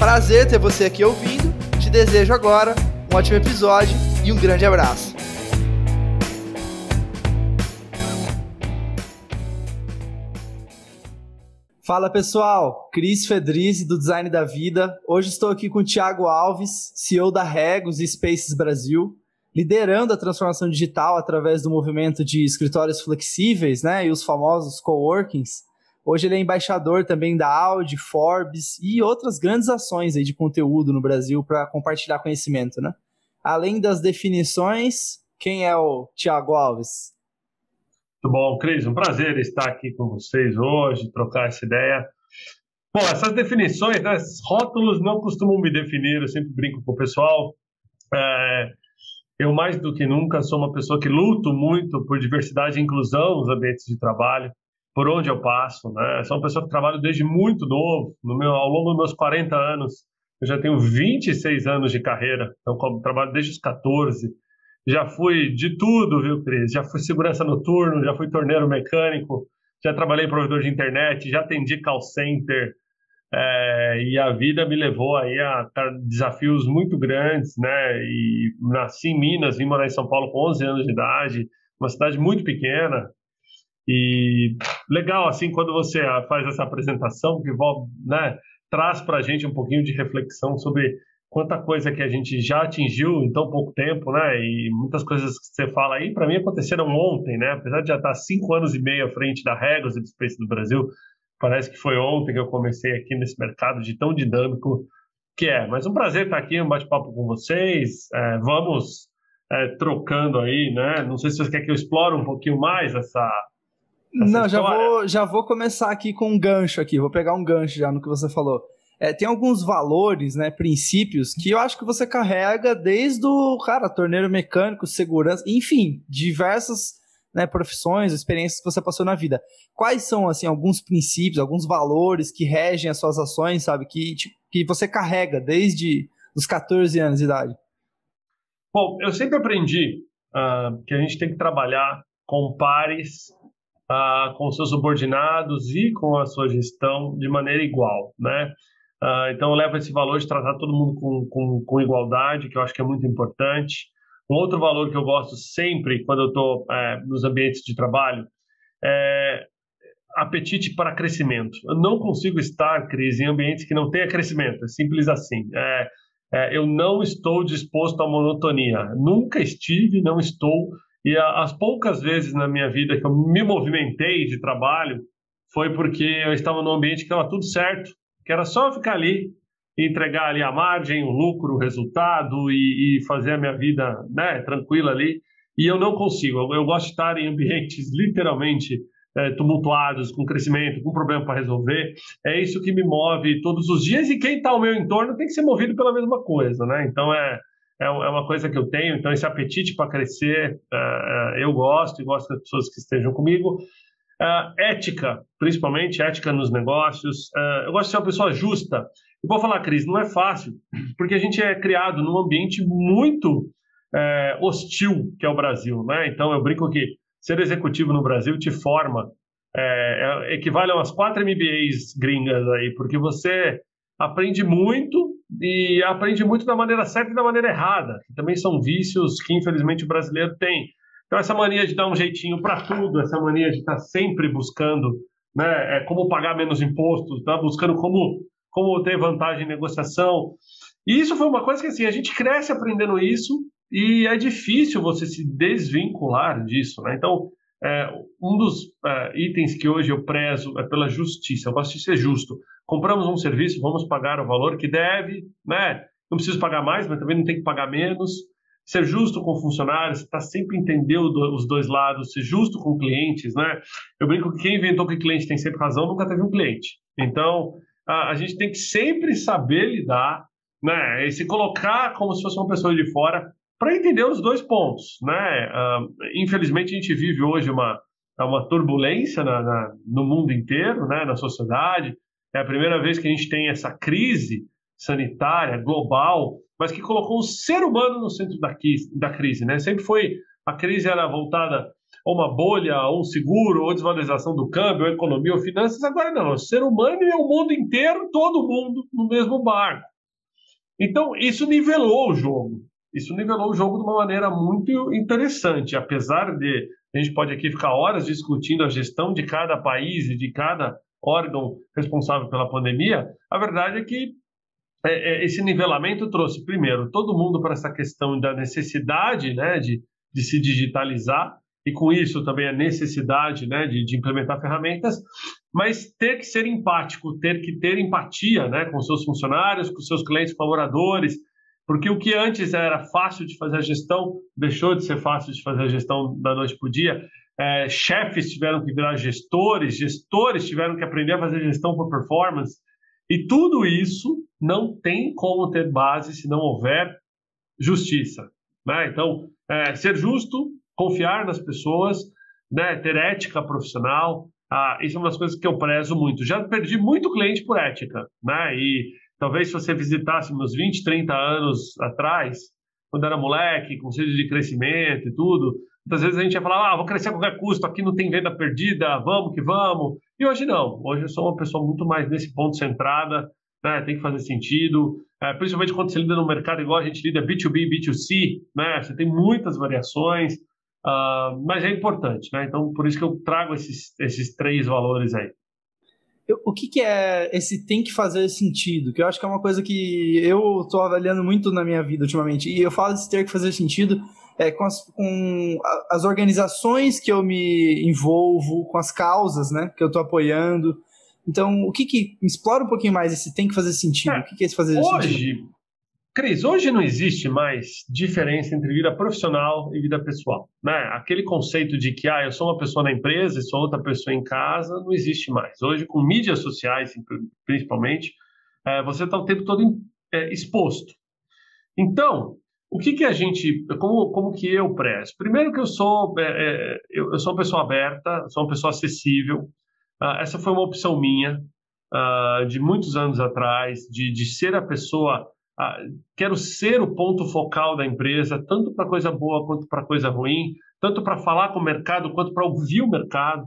Prazer ter você aqui ouvindo. Te desejo agora um ótimo episódio e um grande abraço. Fala pessoal, Cris Fedrizzi do Design da Vida. Hoje estou aqui com o Thiago Alves, CEO da Regos e Spaces Brasil, liderando a transformação digital através do movimento de escritórios flexíveis, né, e os famosos coworkings. Hoje ele é embaixador também da Audi, Forbes e outras grandes ações aí de conteúdo no Brasil para compartilhar conhecimento, né? Além das definições, quem é o Tiago Alves? Muito bom, Cris, um prazer estar aqui com vocês hoje, trocar essa ideia. Bom, essas definições, né, rótulos não costumam me definir, eu sempre brinco com o pessoal. É, eu, mais do que nunca, sou uma pessoa que luto muito por diversidade e inclusão nos ambientes de trabalho por onde eu passo, né? Sou uma pessoa que trabalho desde muito novo, no meu, ao longo dos meus 40 anos, eu já tenho 26 anos de carreira, então trabalho desde os 14. Já fui de tudo, viu, Cris? Já fui segurança noturno, já fui torneiro mecânico, já trabalhei em provedor de internet, já atendi call center, é, e a vida me levou aí a desafios muito grandes, né? E nasci em Minas, vim morar em São Paulo com 11 anos de idade, uma cidade muito pequena, e legal, assim, quando você faz essa apresentação, que né, traz para a gente um pouquinho de reflexão sobre quanta coisa que a gente já atingiu em tão pouco tempo, né? E muitas coisas que você fala aí, para mim, aconteceram ontem, né? Apesar de já estar cinco anos e meio à frente da Regos e do Space do Brasil, parece que foi ontem que eu comecei aqui nesse mercado de tão dinâmico que é. Mas um prazer estar aqui, um bate-papo com vocês. É, vamos é, trocando aí, né? Não sei se você quer que eu explore um pouquinho mais essa não, já vou, já vou começar aqui com um gancho aqui, vou pegar um gancho já no que você falou. É, tem alguns valores, né, princípios que eu acho que você carrega desde o, cara, torneiro mecânico, segurança, enfim, diversas né, profissões, experiências que você passou na vida. Quais são, assim, alguns princípios, alguns valores que regem as suas ações, sabe, que, tipo, que você carrega desde os 14 anos de idade? Bom, eu sempre aprendi uh, que a gente tem que trabalhar com pares ah, com seus subordinados e com a sua gestão de maneira igual, né? Ah, então, eu levo esse valor de tratar todo mundo com, com, com, igualdade, que eu acho que é muito importante. Um outro valor que eu gosto sempre quando eu estou é, nos ambientes de trabalho é apetite para crescimento. Eu não consigo estar, Cris, em ambientes que não tenha crescimento, é simples assim. É, é, eu não estou disposto à monotonia. Nunca estive, não estou e as poucas vezes na minha vida que eu me movimentei de trabalho foi porque eu estava num ambiente que estava tudo certo, que era só ficar ali entregar ali a margem, o lucro, o resultado e, e fazer a minha vida né, tranquila ali. E eu não consigo. Eu, eu gosto de estar em ambientes literalmente é, tumultuados, com crescimento, com problema para resolver. É isso que me move todos os dias e quem está ao meu entorno tem que ser movido pela mesma coisa, né? Então é é, é uma coisa que eu tenho, então esse apetite para crescer uh, eu gosto e gosto das pessoas que estejam comigo. Ética, principalmente ética nos negócios. Eu gosto de ser uma pessoa justa. E vou falar, Cris, não é fácil, porque a gente é criado num ambiente muito hostil, que é o Brasil. Né? Então eu brinco que ser executivo no Brasil te forma, é, é, equivale a umas quatro MBAs gringas aí, porque você aprende muito e aprende muito da maneira certa e da maneira errada, que também são vícios que infelizmente o brasileiro tem. Então essa mania de dar um jeitinho para tudo, essa mania de estar tá sempre buscando, né, é, como pagar menos impostos, tá buscando como como ter vantagem em negociação. E isso foi uma coisa que assim, a gente cresce aprendendo isso e é difícil você se desvincular disso, né? Então, é, um dos é, itens que hoje eu prezo é pela justiça. Eu gosto de ser justo. Compramos um serviço, vamos pagar o valor que deve, né? Não preciso pagar mais, mas também não tem que pagar menos. Ser justo com funcionários, está sempre entendendo os dois lados, ser justo com clientes, né? Eu brinco que quem inventou que cliente tem sempre razão nunca teve um cliente. Então, a, a gente tem que sempre saber lidar, né? E se colocar como se fosse uma pessoa de fora para entender os dois pontos, né? Uh, infelizmente a gente vive hoje uma uma turbulência na, na, no mundo inteiro, né? Na sociedade. É a primeira vez que a gente tem essa crise sanitária global, mas que colocou o ser humano no centro da, da crise, né? Sempre foi a crise era voltada a uma bolha, a um seguro, ou desvalorização do câmbio, ou economia, ou finanças. Agora não, o ser humano e o mundo inteiro, todo mundo no mesmo barco. Então, isso nivelou o jogo. Isso nivelou o jogo de uma maneira muito interessante, apesar de a gente pode aqui ficar horas discutindo a gestão de cada país e de cada órgão responsável pela pandemia, a verdade é que é, é, esse nivelamento trouxe, primeiro, todo mundo para essa questão da necessidade né, de, de se digitalizar, e com isso também a necessidade né, de, de, implementar ferramentas, mas ter que ser empático, ter que ter empatia né, com seus funcionários, com seus clientes colaboradores, porque o que antes era fácil de fazer a gestão deixou de ser fácil de fazer a gestão da noite para o dia. É, chefes tiveram que virar gestores, gestores tiveram que aprender a fazer gestão por performance. E tudo isso não tem como ter base se não houver justiça. Né? Então, é, ser justo confiar nas pessoas, né, ter ética profissional. Ah, isso é uma das coisas que eu prezo muito. Já perdi muito cliente por ética, né? E talvez se você visitasse meus 20, 30 anos atrás, quando era moleque, com sede de crescimento e tudo, muitas vezes a gente ia falar, ah, vou crescer a qualquer custo, aqui não tem venda perdida, vamos que vamos. E hoje não. Hoje eu sou uma pessoa muito mais nesse ponto centrada, né? Tem que fazer sentido, é, principalmente quando você lida no mercado igual a gente lida B2B, B2C, né? Você tem muitas variações. Uh, mas é importante, né? Então, por isso que eu trago esses, esses três valores aí. O que, que, é esse tem que fazer sentido? Que eu acho que é uma coisa que eu estou avaliando muito na minha vida ultimamente. E eu falo de ter que fazer sentido é, com, as, com as organizações que eu me envolvo, com as causas né, que eu estou apoiando. Então, o que que. Explora um pouquinho mais esse tem que fazer sentido. É, o que, que é esse fazer hoje, sentido? Hoje, Cris, hoje não existe mais diferença entre vida profissional e vida pessoal. Né? Aquele conceito de que ah, eu sou uma pessoa na empresa e sou outra pessoa em casa não existe mais. Hoje, com mídias sociais, principalmente, é, você está o tempo todo é, exposto. Então, o que, que a gente, como, como que eu prezo? Primeiro que eu sou, é, eu, eu, sou uma pessoa aberta, sou uma pessoa acessível. Uh, essa foi uma opção minha uh, de muitos anos atrás, de, de ser a pessoa ah, quero ser o ponto focal da empresa, tanto para coisa boa quanto para coisa ruim, tanto para falar com o mercado quanto para ouvir o mercado.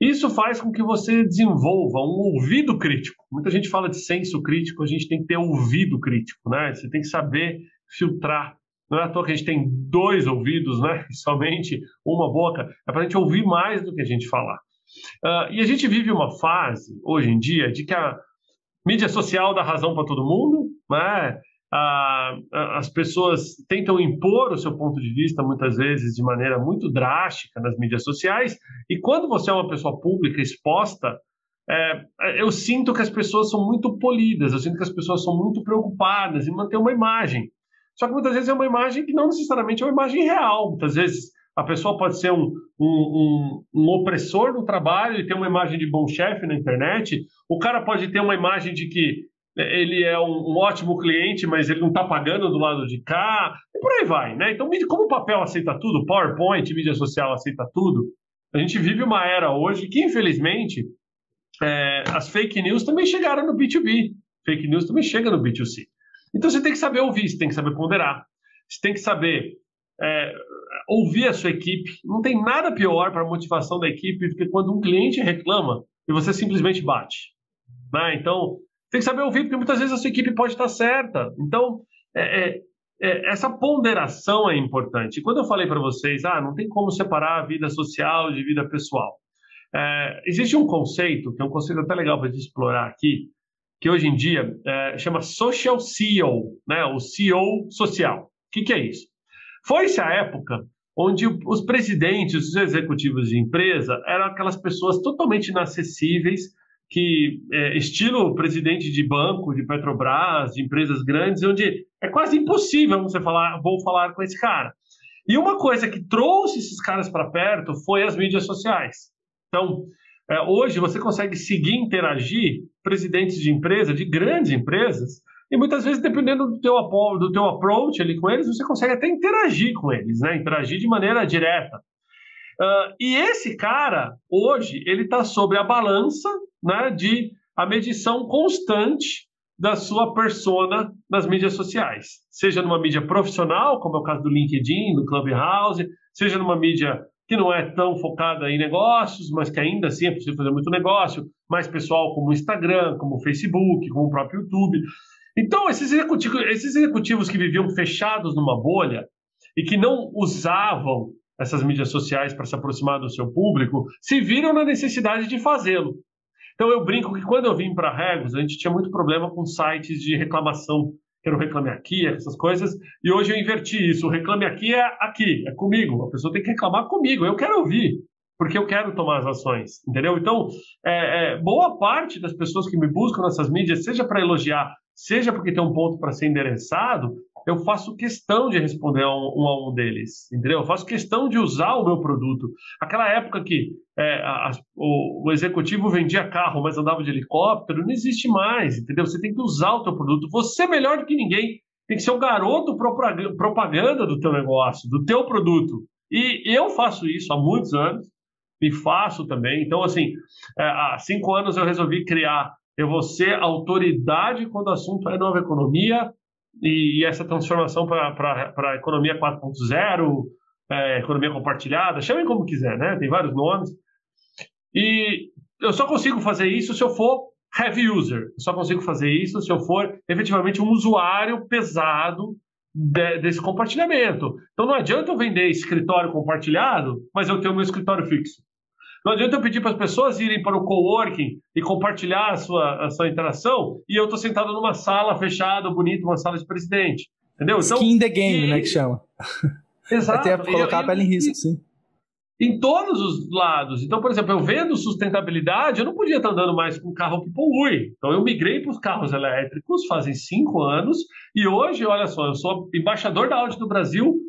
Isso faz com que você desenvolva um ouvido crítico. Muita gente fala de senso crítico, a gente tem que ter ouvido crítico, né? Você tem que saber filtrar. Não é à toa que a gente tem dois ouvidos, né? Somente uma boca. É para a gente ouvir mais do que a gente falar. Uh, e a gente vive uma fase, hoje em dia, de que a mídia social dá razão para todo mundo, né? as pessoas tentam impor o seu ponto de vista muitas vezes de maneira muito drástica nas mídias sociais e quando você é uma pessoa pública exposta é, eu sinto que as pessoas são muito polidas eu sinto que as pessoas são muito preocupadas em manter uma imagem só que muitas vezes é uma imagem que não necessariamente é uma imagem real muitas vezes a pessoa pode ser um, um, um, um opressor no trabalho e ter uma imagem de bom chefe na internet. O cara pode ter uma imagem de que ele é um, ótimo cliente, mas ele não está pagando do lado de cá, e por aí vai, né? Então, como o papel aceita tudo, PowerPoint, mídia social aceita tudo, a gente vive uma era hoje que, infelizmente, é, as fake news também chegaram no B2B, fake news também chega no B2C. Então, você tem que saber ouvir, você tem que saber ponderar, você tem que saber é, ouvir a sua equipe. Não tem nada pior para a motivação da equipe do que quando um cliente reclama e você simplesmente bate. Né? Então, tem que saber ouvir, porque muitas vezes a sua equipe pode estar certa. Então, é, é, é, essa ponderação é importante. Quando eu falei para vocês, ah, não tem como separar a vida social de vida pessoal. É, existe um conceito, que é um conceito até legal para a gente explorar aqui, que hoje em dia é, chama Social CEO, né? o CEO social. O que, que é isso? Foi-se a época onde os presidentes, os executivos de empresa eram aquelas pessoas totalmente inacessíveis, que é, estilo presidente de banco, de Petrobras, de empresas grandes, onde é quase impossível você falar, vou falar com esse cara. E uma coisa que trouxe esses caras para perto foi as mídias sociais. Então, é, hoje você consegue seguir, interagir presidentes de empresa, de grandes empresas, e muitas vezes, dependendo do teu, do teu approach ali com eles, você consegue até interagir com eles, né? Interagir de maneira direta. Uh, e esse cara, hoje, ele está sobre a balança né, de a medição constante da sua persona nas mídias sociais. Seja numa mídia profissional, como é o caso do LinkedIn, do Clubhouse, seja numa mídia que não é tão focada em negócios, mas que ainda assim é possível fazer muito negócio, mais pessoal como o Instagram, como o Facebook, como o próprio YouTube. Então, esses executivos, esses executivos que viviam fechados numa bolha e que não usavam essas mídias sociais para se aproximar do seu público, se viram na necessidade de fazê-lo. Então eu brinco que quando eu vim para Regos, a gente tinha muito problema com sites de reclamação, que era o Reclame Aqui, essas coisas, e hoje eu inverti isso. O Reclame Aqui é aqui, é comigo. A pessoa tem que reclamar comigo, eu quero ouvir, porque eu quero tomar as ações, entendeu? Então, é, é, boa parte das pessoas que me buscam nessas mídias, seja para elogiar, seja porque tem um ponto para ser endereçado, eu faço questão de responder a um, um, a um deles, entendeu? Eu faço questão de usar o meu produto. Aquela época que é, a, o, o, executivo vendia carro, mas andava de helicóptero, não existe mais, entendeu? Você tem que usar o teu produto. Você é melhor do que ninguém. Tem que ser o garoto propaganda do teu negócio, do teu produto. E eu faço isso há muitos anos e faço também. Então, assim, é, há cinco anos eu resolvi criar eu vou ser autoridade quando o assunto é nova economia, e, e essa transformação para a economia 4.0, é, economia compartilhada, chamem como quiser, né? Tem vários nomes. E eu só consigo fazer isso se eu for heavy user. Eu só consigo fazer isso se eu for efetivamente um usuário pesado de, desse compartilhamento. Então não adianta eu vender escritório compartilhado, mas eu tenho meu escritório fixo. Não adianta eu pedir para as pessoas irem para o coworking e compartilhar a sua, a sua interação e eu estou sentado numa sala fechada, bonita, uma sala de presidente. Entendeu? Então, Skin the game, e... né, que chama. Exato. Até colocar a pele em risco, sim. Em todos os lados. Então, por exemplo, eu vendo sustentabilidade, eu não podia estar andando mais com um carro que polui. Então, eu migrei para os carros elétricos fazem cinco anos e hoje, olha só, eu sou embaixador da Audi do Brasil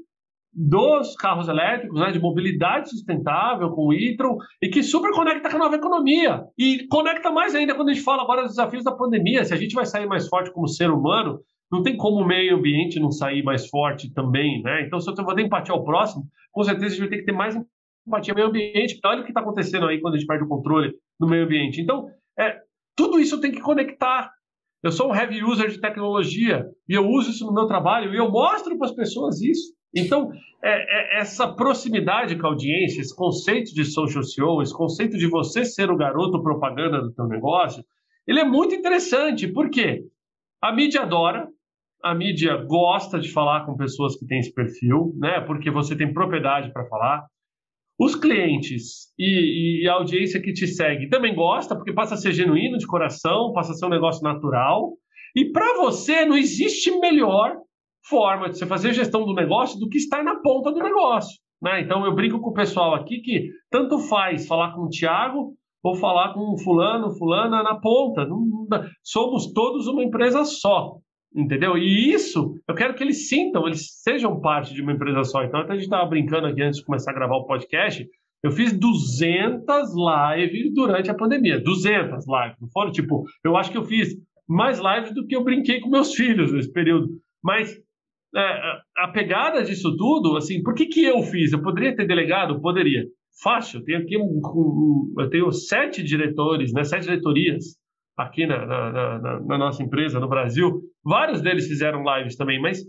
dos carros elétricos, né, de mobilidade sustentável com o e-tron e que super conecta com a nova economia e conecta mais ainda quando a gente fala agora dos desafios da pandemia. Se a gente vai sair mais forte como ser humano, não tem como o meio ambiente não sair mais forte também, né? Então, se eu vou ter empatia ao próximo, com certeza a gente vai ter que ter mais empatia ao meio ambiente. Porque olha o que está acontecendo aí quando a gente perde o controle do meio ambiente. Então, é, tudo isso tem que conectar. Eu sou um heavy user de tecnologia e eu uso isso no meu trabalho e eu mostro para as pessoas isso. Então, é, é, essa proximidade com a audiência, esse conceito de social CEO, esse conceito de você ser o garoto propaganda do teu negócio, ele é muito interessante. Por quê? A mídia adora, a mídia gosta de falar com pessoas que têm esse perfil, né? Porque você tem propriedade para falar. Os clientes e, e, a audiência que te segue também gosta, porque passa a ser genuíno de coração, passa a ser um negócio natural. E para você não existe melhor forma de você fazer gestão do negócio do que estar na ponta do negócio. Né? Então eu brinco com o pessoal aqui que tanto faz falar com o Thiago ou falar com fulano, fulana na ponta. somos todos uma empresa só. Entendeu? E isso eu quero que eles sintam, eles sejam parte de uma empresa só. Então, até a gente estava brincando aqui antes de começar a gravar o podcast. Eu fiz 200 lives durante a pandemia. 200 lives. Não foram tipo, eu acho que eu fiz mais lives do que eu brinquei com meus filhos nesse período. Mas é, a pegada disso tudo, assim, por que, que eu fiz? Eu poderia ter delegado? Poderia. Fácil. Eu tenho aqui um, um, eu tenho sete diretores, né, sete diretorias aqui na, na, na, na, nossa empresa no Brasil. Vários deles fizeram lives também, mas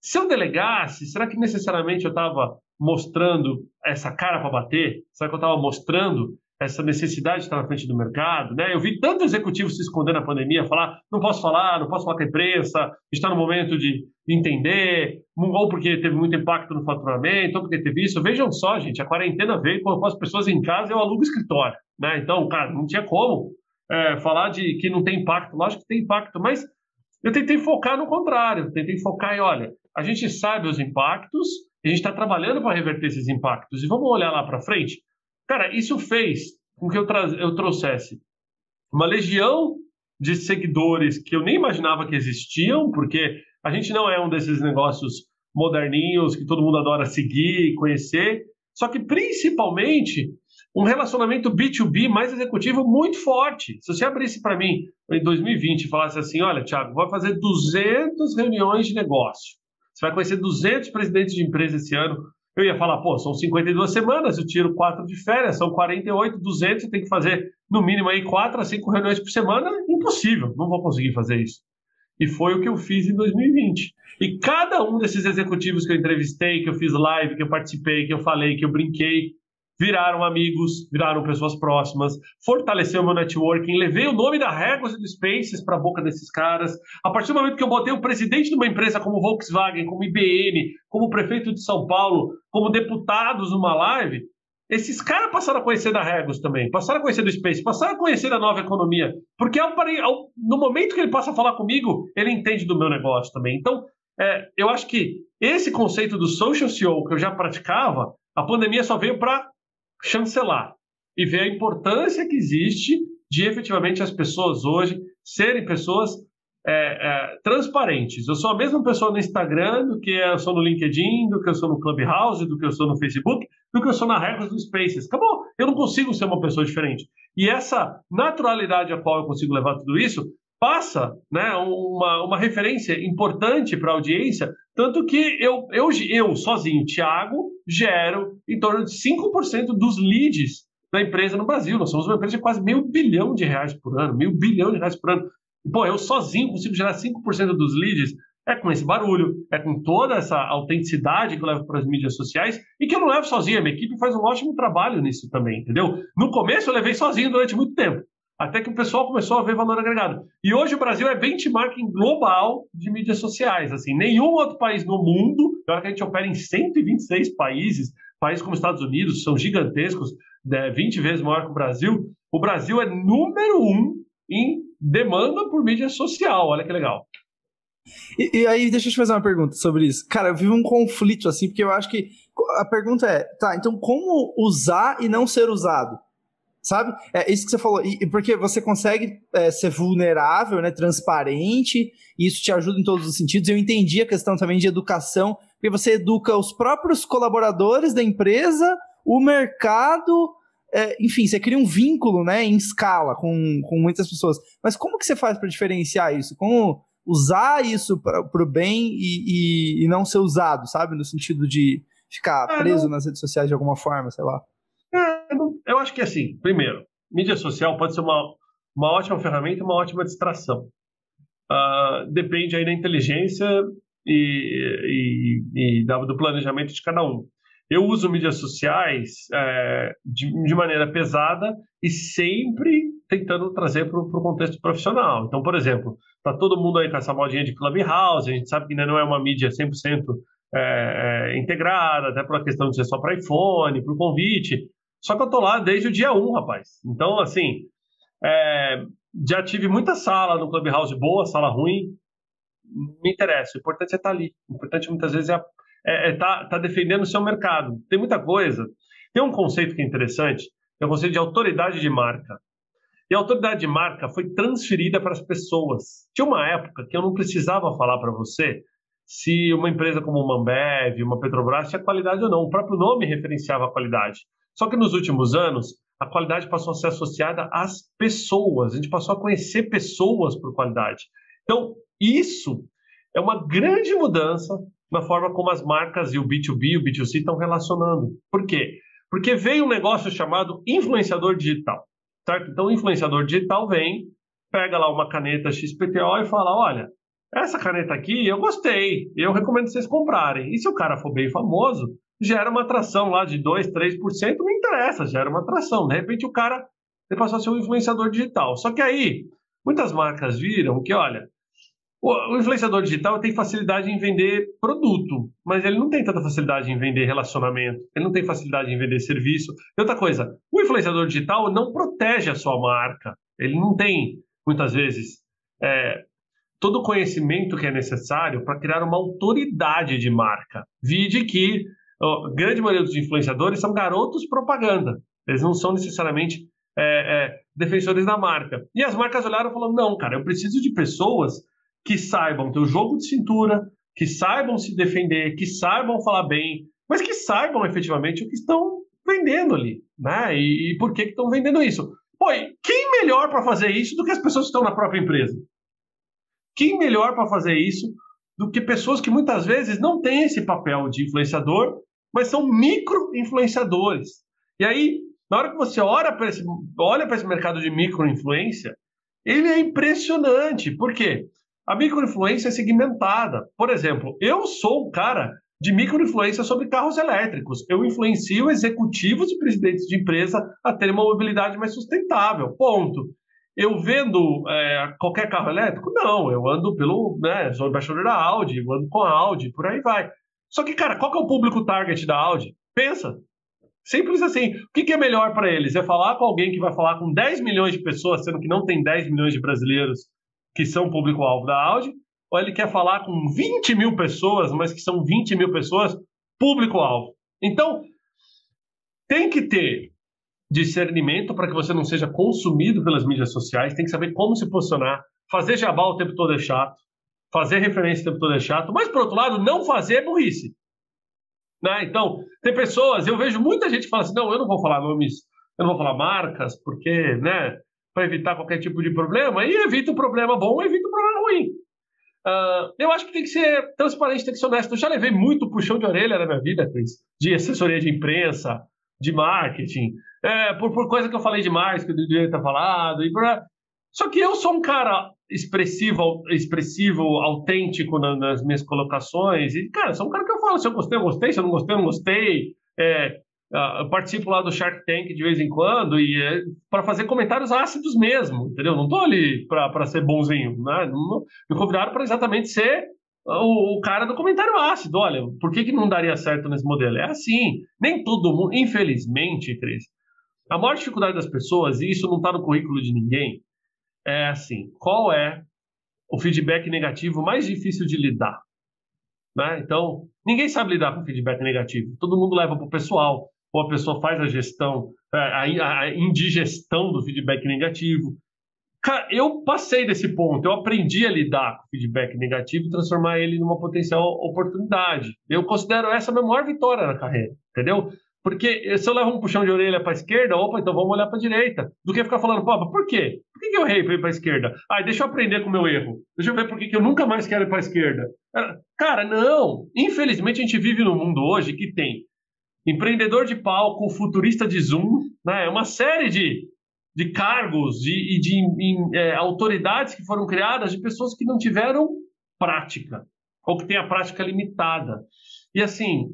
se eu delegasse, será que necessariamente eu estava mostrando essa cara para bater? Será que eu estava mostrando essa necessidade de estar na frente do mercado, né? Eu vi tanto executivo se esconder na pandemia, falar, não posso falar, não posso falar com a imprensa, está no momento de entender, ou porque teve muito impacto no faturamento, ou porque teve isso. Vejam só, gente, a quarentena veio quando as pessoas em casa eu alugo escritório, né? Então, cara, não tinha como é, falar de que não tem impacto. Lógico que tem impacto, mas eu tentei focar no contrário, tentei focar em, olha, a gente sabe os impactos, a gente está trabalhando para reverter esses impactos, e vamos olhar lá para frente Cara, isso fez com que eu, eu trouxesse uma legião de seguidores que eu nem imaginava que existiam, porque a gente não é um desses negócios moderninhos que todo mundo adora seguir e conhecer. Só que, principalmente, um relacionamento B2B mais executivo muito forte. Se você abrisse para mim em 2020 e falasse assim: olha, Thiago, vai fazer 200 reuniões de negócio, você vai conhecer 200 presidentes de empresa esse ano. Eu ia falar, pô, são 52 semanas, eu tiro 4 de férias, são 48, 200, você tem que fazer no mínimo aí 4 a 5 reuniões por semana. Impossível, não vou conseguir fazer isso. E foi o que eu fiz em 2020. E cada um desses executivos que eu entrevistei, que eu fiz live, que eu participei, que eu falei, que eu brinquei, viraram amigos, viraram pessoas próximas, fortaleceu meu networking, levei o nome da Regos e do Spaces para a boca desses caras. A partir do momento que eu botei o presidente de uma empresa como Volkswagen, como IBM, como prefeito de São Paulo, como deputados numa live, esses caras passaram a conhecer da Regos também, passaram a conhecer do Space, passaram a conhecer da nova economia, porque no momento que ele passa a falar comigo, ele entende do meu negócio também. Então, é, eu acho que esse conceito do social CEO que eu já praticava, a pandemia só veio para chancelar e ver a importância que existe de efetivamente as pessoas hoje serem pessoas é, é, transparentes. Eu sou a mesma pessoa no Instagram do que eu sou no LinkedIn, do que eu sou no Clubhouse, do que eu sou no Facebook, do que eu sou na regras do Spaces. Acabou. Eu não consigo ser uma pessoa diferente. E essa naturalidade a qual eu consigo levar tudo isso passa né, uma, uma referência importante para a audiência, tanto que eu, eu, eu sozinho, Thiago, gero em torno de 5% dos leads da empresa no Brasil. Nós somos uma empresa de quase meio bilhão de reais por ano, meio bilhão de reais por ano. Pô, eu sozinho consigo gerar 5% dos leads. É com esse barulho, é com toda essa autenticidade que eu levo para as mídias sociais e que eu não levo sozinho. A minha equipe faz um ótimo trabalho nisso também, entendeu? No começo eu levei sozinho durante muito tempo até que o pessoal começou a ver valor agregado. E hoje o Brasil é benchmarking global de mídias sociais. Assim, nenhum outro país no mundo, agora que a gente opera em 126 países, países como Estados Unidos são gigantescos, né, 20 vezes maior que o Brasil, o Brasil é número um em demanda por mídia social. Olha que legal. E, e, aí, deixa eu te fazer uma pergunta sobre isso. Cara, eu vivo um conflito assim, porque eu acho que a pergunta é, tá, então como usar e não ser usado? Sabe? É isso que você falou, e, porque você consegue é, ser vulnerável, né, transparente, e isso te ajuda em todos os sentidos. Eu entendi a questão também de educação, porque você educa os próprios colaboradores da empresa, o mercado, é, enfim, você cria um vínculo, né, em escala com, com muitas pessoas. Mas como que você faz para diferenciar isso? Como usar isso para o bem e, e, e, não ser usado, sabe? No sentido de ficar é, preso nas redes sociais de alguma forma, sei lá. Eu acho que assim, primeiro, mídia social pode ser uma, uma ótima ferramenta, uma ótima distração. Uh, depende aí da inteligência e, e, e, do planejamento de cada um. Eu uso mídias sociais é, de, de, maneira pesada e sempre tentando trazer para o contexto profissional. Então, por exemplo, está todo mundo aí com essa modinha de Clubhouse, a gente sabe que ainda não é uma mídia 100% é, é, integrada, até por a questão de ser só para iPhone, para o convite. Só que eu tô lá desde o dia 1, rapaz. Então, assim, é, já tive muita sala no Clubhouse boa, sala ruim. Me interessa. O importante é estar tá ali. O importante muitas vezes é estar é, é tá, tá defendendo o seu mercado. Tem muita coisa. Tem um conceito que é interessante, é o conceito de autoridade de marca. E a autoridade de marca foi transferida para as pessoas. Tinha uma época que eu não precisava falar para você se uma empresa como uma Ambev, uma Petrobras tinha qualidade ou não. O próprio nome referenciava a qualidade. Só que nos últimos anos, a qualidade passou a ser associada às pessoas. A gente passou a conhecer pessoas por qualidade. Então, isso é uma grande mudança na forma como as marcas e o B2B e o B2C estão relacionando. Por quê? Porque veio um negócio chamado influenciador digital. Certo? Então, o influenciador digital vem, pega lá uma caneta XPTO e fala: olha, essa caneta aqui eu gostei, eu recomendo vocês comprarem. E se o cara for bem famoso, gera uma atração lá de 2%, 3%, não interessa, gera uma atração. De repente o cara ele passou a ser um influenciador digital. Só que aí, muitas marcas viram que, olha, o influenciador digital tem facilidade em vender produto, mas ele não tem tanta facilidade em vender relacionamento, ele não tem facilidade em vender serviço. E outra coisa, o influenciador digital não protege a sua marca, ele não tem, muitas vezes, é, todo o conhecimento que é necessário para criar uma autoridade de marca. Vide que a grande maioria dos influenciadores são garotos propaganda. Eles não são necessariamente é, é, defensores da marca. E as marcas olharam e falaram: não, cara, eu preciso de pessoas que saibam ter o jogo de cintura, que saibam se defender, que saibam falar bem, mas que saibam efetivamente o que estão vendendo ali, né? E, e por que estão vendendo isso? Pô, quem melhor para fazer isso do que as pessoas que estão na própria empresa? Quem melhor para fazer isso do que pessoas que muitas vezes não têm esse papel de influenciador, mas são micro-influenciadores. E aí, na hora que você olha para esse, olha esse mercado de micro-influência, ele é impressionante. Por quê? A microinfluência é segmentada. Por exemplo, eu sou um cara de microinfluência sobre carros elétricos. Eu influencio executivos e presidentes de empresa a terem uma mobilidade mais sustentável. Ponto. Eu vendo é, qualquer carro elétrico? Não, eu ando pelo. Né, sou embaixador da Audi, eu ando com a Audi, por aí vai. Só que, cara, qual que é o público target da Audi? Pensa. Simples assim. O que, que é melhor para eles? É falar com alguém que vai falar com 10 milhões de pessoas, sendo que não tem 10 milhões de brasileiros que são público-alvo da Audi, ou ele quer falar com 20 mil pessoas, mas que são 20 mil pessoas público-alvo. Então, tem que ter discernimento para que você não seja consumido pelas mídias sociais, tem que saber como se posicionar. Fazer jabá o tempo todo é chato, fazer referência o tempo todo é chato, mas, por outro lado, não fazer é burrice. Né? Então, tem pessoas, eu vejo muita gente que fala assim: não, eu não vou falar nomes, eu não vou falar marcas, porque, né, para evitar qualquer tipo de problema, e evita o problema bom, evita o problema ruim. Uh, eu acho que tem que ser transparente, tem que ser honesto. Eu já levei muito puxão de orelha na minha vida, Cris, de assessoria de imprensa, de marketing, é, por, por coisa que eu falei demais, que eu devia ter falado. E pra... Só que eu sou um cara expressivo, expressivo autêntico na, nas minhas colocações. E, cara, sou um cara que eu falo, se eu gostei, eu gostei, se eu não gostei, eu não gostei. É, ah, eu participo lá do Shark Tank de vez em quando e é para fazer comentários ácidos mesmo, entendeu? Não estou ali para ser bonzinho, né? Me convidaram para exatamente ser o, o, cara do comentário ácido. Olha, por que, que não daria certo nesse modelo? É assim, nem todo mundo, infelizmente, Cris, a maior dificuldade das pessoas, e isso não está no currículo de ninguém, é assim, qual é o feedback negativo mais difícil de lidar? Né? Então, ninguém sabe lidar com feedback negativo. Todo mundo leva para o pessoal ou a pessoa faz a gestão, é, a, indigestão do feedback negativo. Cara, eu passei desse ponto, eu aprendi a lidar com feedback negativo e transformar ele numa potencial oportunidade. Eu considero essa a minha maior vitória na carreira, entendeu? Porque se eu levo um puxão de orelha para a esquerda, opa, então vamos olhar para a direita. Do que ficar falando, pô, por quê? Por que, que eu errei para ir para a esquerda? Ah, deixa eu aprender com o meu erro. Deixa eu ver por que, que eu nunca mais quero ir para a esquerda. Cara, não. Infelizmente a gente vive num mundo hoje que tem empreendedor de palco, futurista de Zoom, né? É uma série de, de cargos e, de em, é, autoridades que foram criadas de pessoas que não tiveram prática ou que têm a prática limitada. E assim,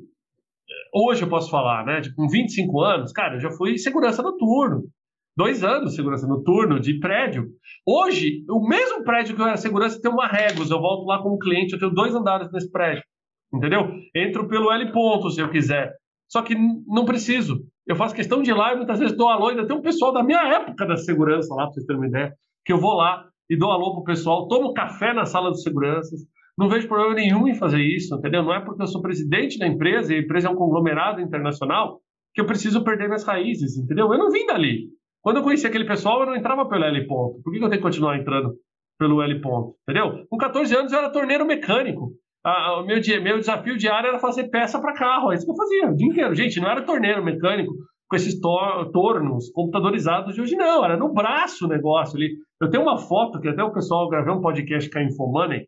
hoje eu posso falar, né? Tipo, com 25 anos, cara, eu já fui segurança noturno. Dois anos segurança noturno de prédio. Hoje, o mesmo prédio que eu era segurança tem uma Regus. Eu volto lá como cliente, eu tenho dois andares nesse prédio. Entendeu? Entro pelo L ponto, se eu quiser. Só que não preciso. Eu faço questão de ir lá e muitas vezes dou alô. Ainda tem um pessoal da minha época da segurança lá, para vocês terem uma ideia, que eu vou lá e dou alô pro pessoal, tomo café na sala de seguranças. Não vejo problema nenhum em fazer isso, entendeu? Não é porque eu sou presidente da empresa e a empresa é um conglomerado internacional que eu preciso perder minhas raízes, entendeu? Eu não vim dali. Quando eu conheci aquele pessoal, eu não entrava pelo L ponto. Por que eu tenho que continuar entrando pelo L ponto? Entendeu? Com 14 anos eu era torneiro mecânico o meu, dia, meu desafio diário era fazer peça para carro. É isso que eu fazia o dia inteiro. Gente, não era torneiro mecânico com esses tor tornos computadorizados de hoje, não. Era no braço o negócio ali. Eu tenho uma foto que até o pessoal gravei um podcast com a Infomoney,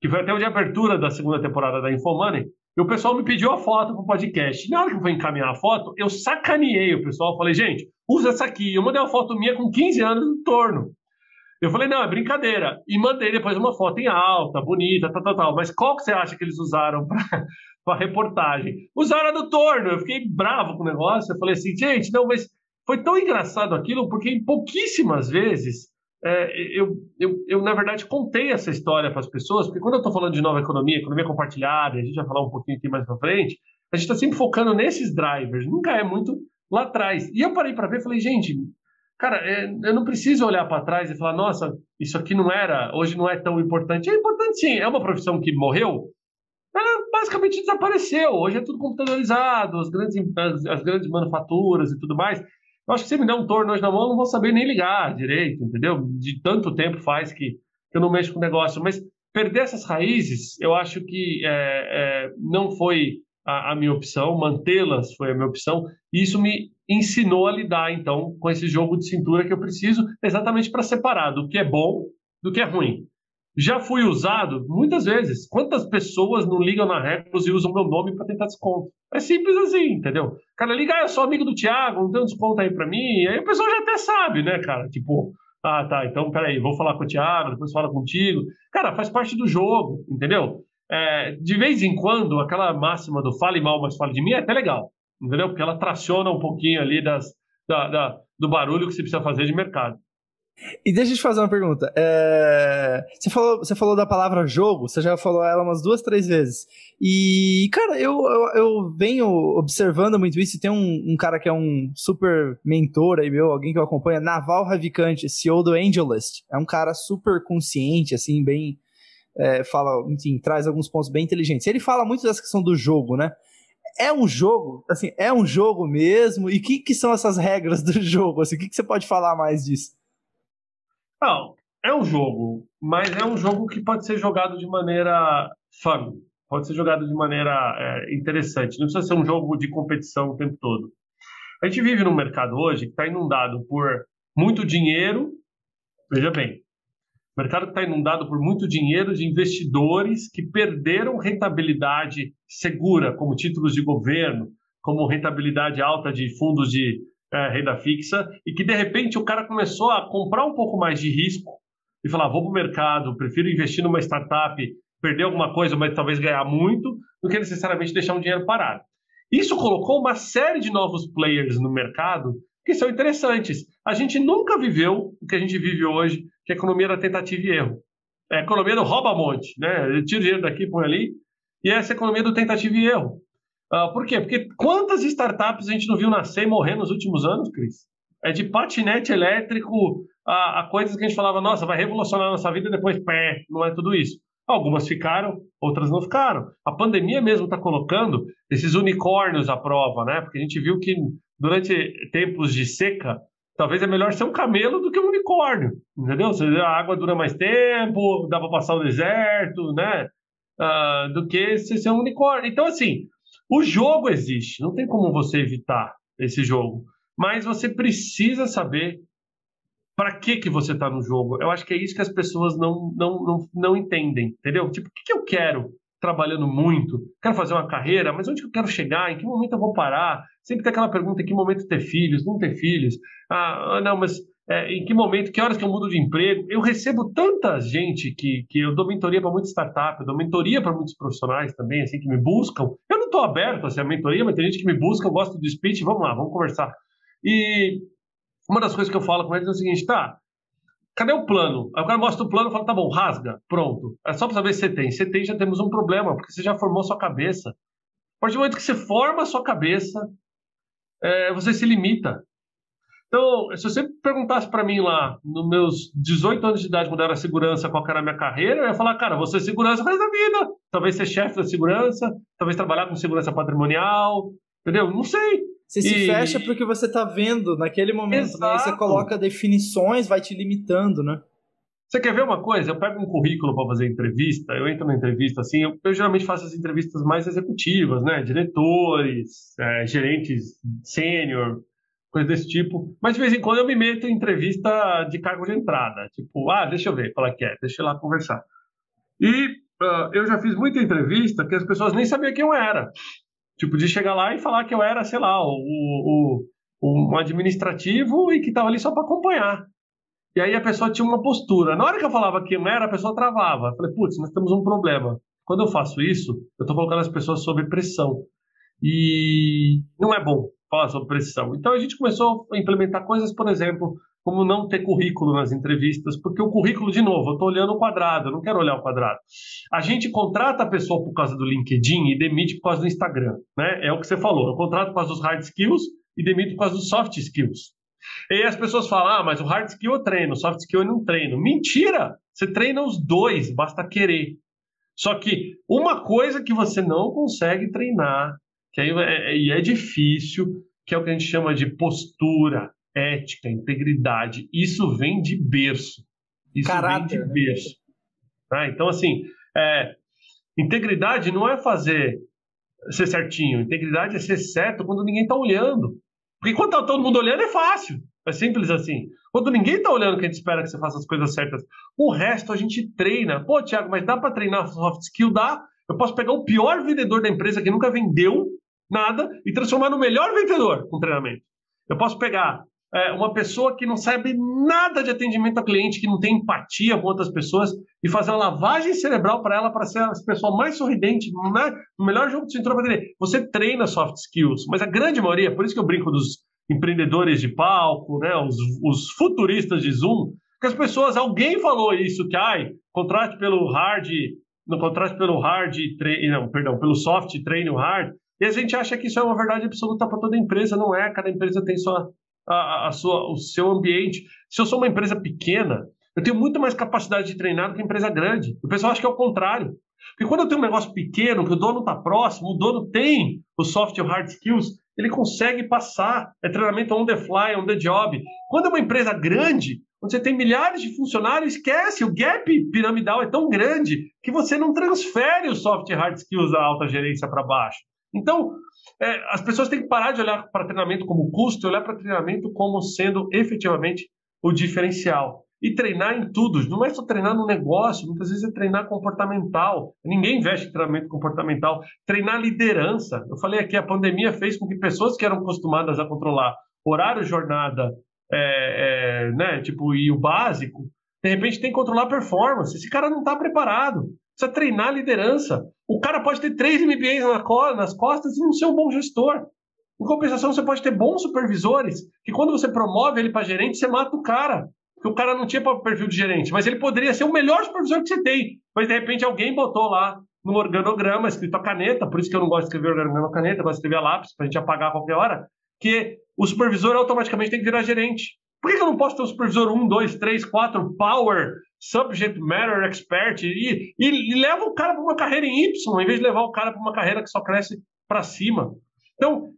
que foi até o de abertura da segunda temporada da Infomoney. E o pessoal me pediu a foto para o podcast. Na hora que eu fui encaminhar a foto, eu sacaneei o pessoal. Falei, gente, usa essa aqui. Eu mandei uma foto minha com 15 anos no torno. Eu falei, não, é brincadeira. E mandei depois uma foto em alta, bonita, tal, tal, tal. Mas qual que você acha que eles usaram para a reportagem? Usaram a do torno. Eu fiquei bravo com o negócio. Eu falei assim, gente, não, mas foi tão engraçado aquilo, porque pouquíssimas vezes é, eu, eu, eu, na verdade, contei essa história para as pessoas, porque quando eu estou falando de nova economia, economia compartilhada, a gente vai falar um pouquinho aqui mais para frente, a gente está sempre focando nesses drivers, nunca é muito lá atrás. E eu parei para ver e falei, gente, Cara, é, eu não preciso olhar para trás e falar, nossa, isso aqui não era, hoje não é tão importante. É importante sim, é uma profissão que morreu, ela basicamente desapareceu. Hoje é tudo computadorizado, as grandes, as, as grandes manufaturas e tudo mais. Eu acho que se me der um torno hoje na mão, eu não vou saber nem ligar direito, entendeu? De tanto tempo faz que eu não mexo com o negócio. Mas perder essas raízes, eu acho que é, é, não foi a, a minha opção, mantê-las foi a minha opção, e isso me ensinou a lidar, então, com esse jogo de cintura que eu preciso, exatamente para separar do que é bom do que é ruim. Já fui usado muitas vezes. Quantas pessoas não ligam na Reckless e usam meu nome para tentar desconto? É simples assim, entendeu? Cara liga, ah, eu sou amigo do Thiago, não tem um desconto aí para mim. Aí a pessoa já até sabe, né, cara? Tipo, ah, tá, então peraí, vou falar com o Thiago, depois falo contigo. Cara, faz parte do jogo, entendeu? É, de vez em quando, aquela máxima do fale mal, mas fale de mim é até legal, entendeu? Porque ela traciona um pouquinho ali das, da, da, do barulho que você precisa fazer de mercado. E deixa eu te fazer uma pergunta. É... Você, falou, você falou da palavra jogo, você já falou ela umas duas, três vezes. E, cara, eu, eu, eu venho observando muito isso. Tem um, um, cara que é um super mentor aí meu, alguém que eu acompanho, Naval Ravikant, CEO do AngelList. É um cara super consciente, assim, bem. É, fala, enfim, traz alguns pontos bem inteligentes. Ele fala muito dessa questão do jogo, né? É um jogo, assim, é um jogo mesmo? E o que, que são essas regras do jogo? Assim, o que, que você pode falar mais disso? Não, é um jogo, mas é um jogo que pode ser jogado de maneira fun, pode ser jogado de maneira é, interessante. Não precisa ser um jogo de competição o tempo todo. A gente vive num mercado hoje que está inundado por muito dinheiro. Veja bem, o mercado está inundado por muito dinheiro de investidores que perderam rentabilidade segura, como títulos de governo, como rentabilidade alta de fundos de é, renda fixa, e que de repente o cara começou a comprar um pouco mais de risco e falar: vou para o mercado, prefiro investir numa startup, perder alguma coisa, mas talvez ganhar muito, do que necessariamente deixar um dinheiro parado. Isso colocou uma série de novos players no mercado que são interessantes. A gente nunca viveu o que a gente vive hoje, que é a economia da tentativa e erro. É a economia do rouba-monte, né? Tira dinheiro daqui, põe ali. E essa é a economia do tentativa e erro. Uh, por quê? Porque quantas startups a gente não viu nascer e morrer nos últimos anos, Cris? É de patinete elétrico a, a, coisas que a gente falava, nossa, vai revolucionar a nossa vida depois, pé, não é tudo isso. Algumas ficaram, outras não ficaram. A pandemia mesmo está colocando esses unicórnios à prova, né? Porque a gente viu que durante tempos de seca, talvez é melhor ser um camelo do que um unicórnio, entendeu? A água dura mais tempo, dá para passar o deserto, né? Uh, do que ser um unicórnio. Então, assim, o jogo existe, não tem como você evitar esse jogo, mas você precisa saber para que que você está no jogo. Eu acho que é isso que as pessoas não não, não, não entendem, entendeu? Tipo, o que, que eu quero trabalhando muito? Quero fazer uma carreira, mas onde que eu quero chegar? Em que momento eu vou parar? Sempre tem aquela pergunta: em que momento ter filhos? Não ter filhos? Ah, não, mas é, em que momento, que horas que eu mudo de emprego. Eu recebo tanta gente que, que eu dou mentoria para muitas startups, eu dou mentoria para muitos profissionais também, assim, que me buscam. Eu não estou aberto a ser a mentoria, mas tem gente que me busca, eu gosto do speech, vamos lá, vamos conversar. E uma das coisas que eu falo com eles é o seguinte, tá, cadê o plano? Aí o cara mostra o plano e fala, tá bom, rasga, pronto. É só para saber se você tem. Se tem, já temos um problema, porque você já formou sua cabeça. A partir do momento que você forma a sua cabeça, é, você se limita. Então, se você perguntasse para mim lá, nos meus 18 anos de idade, quando era segurança, qual era a minha carreira, eu ia falar, cara, você é segurança resto da vida. Talvez ser chefe da segurança, talvez trabalhar com segurança patrimonial, entendeu? Não sei. Você e... se fecha porque você está vendo naquele momento, né? você coloca definições, vai te limitando, né? Você quer ver uma coisa? Eu pego um currículo para fazer entrevista, eu entro na entrevista assim, eu, eu, geralmente faço as entrevistas mais executivas, né? Diretores, é, gerentes sênior, coisa desse tipo. Mas de vez em quando eu me meto em entrevista de cargo de entrada. Tipo, ah, deixa eu ver qual é que é, deixa eu lá conversar. E uh, eu já fiz muita entrevista que as pessoas nem sabiam quem eu era. Tipo, de chegar lá e falar que eu era, sei lá, o, o, um administrativo e que estava ali só para acompanhar. E aí a pessoa tinha uma postura. Na hora que eu falava quem eu era, a pessoa travava. Eu falei, putz, nós temos um problema. Quando eu faço isso, eu estou colocando as pessoas sob pressão. E não é bom falar sobre precisão. Então a gente começou a implementar coisas, por exemplo, como não ter currículo nas entrevistas, porque o currículo, de novo, eu estou olhando o quadrado, eu não quero olhar o quadrado. A gente contrata a pessoa por causa do LinkedIn e demite por causa do Instagram, né? É o que você falou. Eu contrato por causa dos hard skills e demito por causa dos soft skills. E as pessoas falam, ah, mas o hard skill eu treino, o soft skill eu não treino. Mentira! Você treina os dois, basta querer. Só que uma coisa que você não consegue treinar que aí é, é, e é difícil, que é o que a gente chama de postura, ética, integridade. Isso vem de berço. Isso Caráter, vem de né? berço. Né? Então, assim, é, integridade não é fazer ser certinho. Integridade é ser certo quando ninguém está olhando. Porque quando está todo mundo olhando é fácil. É simples assim. Quando ninguém está olhando que a gente espera que você faça as coisas certas. O resto a gente treina. Pô, Thiago, mas dá para treinar soft skill? Dá. Eu posso pegar o pior vendedor da empresa que nunca vendeu nada e transformar no melhor vendedor com treinamento. Eu posso pegar é, uma pessoa que não sabe nada de atendimento ao cliente, que não tem empatia com outras pessoas e fazer uma lavagem cerebral para ela para ser a pessoa mais sorridente, né? o melhor jogo de cintura para dele. Você treina soft skills, mas a grande maioria, por isso que eu brinco dos empreendedores de palco, né? os, os futuristas de Zoom, que as pessoas, alguém falou isso, que ai, contrate pelo hard, no contrate pelo hard, não, perdão, pelo soft, treine o hard, e a gente acha que isso é uma verdade absoluta para toda empresa, não é? Cada empresa tem sua, a, a sua, o seu ambiente. Se eu sou uma empresa pequena, eu tenho muito mais capacidade de treinar do que empresa grande. O pessoal acha que é o contrário. Porque quando eu tenho um negócio pequeno, que o dono está próximo, o dono tem o soft e o hard skills, ele consegue passar. É treinamento on the fly, on the job. Quando é uma empresa grande, quando você tem milhares de funcionários, esquece, o gap piramidal é tão grande que você não transfere o soft e hard skills da alta gerência para baixo. Então, é, as pessoas têm que parar de olhar para treinamento como custo e olhar para treinamento como sendo efetivamente o diferencial. E treinar em tudo, não é só treinar no negócio, muitas vezes é treinar comportamental. Ninguém investe em treinamento comportamental. Treinar liderança. Eu falei aqui, a pandemia fez com que pessoas que eram acostumadas a controlar horário, jornada, é, é, né, tipo, e o básico, de repente tem que controlar performance. Esse cara não está preparado. Precisa treinar liderança. O cara pode ter três MBAs nas costas e não ser um bom gestor. Em compensação, você pode ter bons supervisores, que quando você promove ele para gerente, você mata o cara. Porque o cara não tinha perfil de gerente, mas ele poderia ser o melhor supervisor que você tem. Mas de repente alguém botou lá no organograma, escrito a caneta, por isso que eu não gosto de escrever organograma a caneta, gosto de escrever a lápis, para a gente apagar a qualquer hora, que o supervisor automaticamente tem que virar gerente. Por que eu não posso ter um supervisor 1, 2, 3, 4, power, subject matter expert e, e, e leva o cara para uma carreira em Y, em vez de levar o cara para uma carreira que só cresce para cima. Então,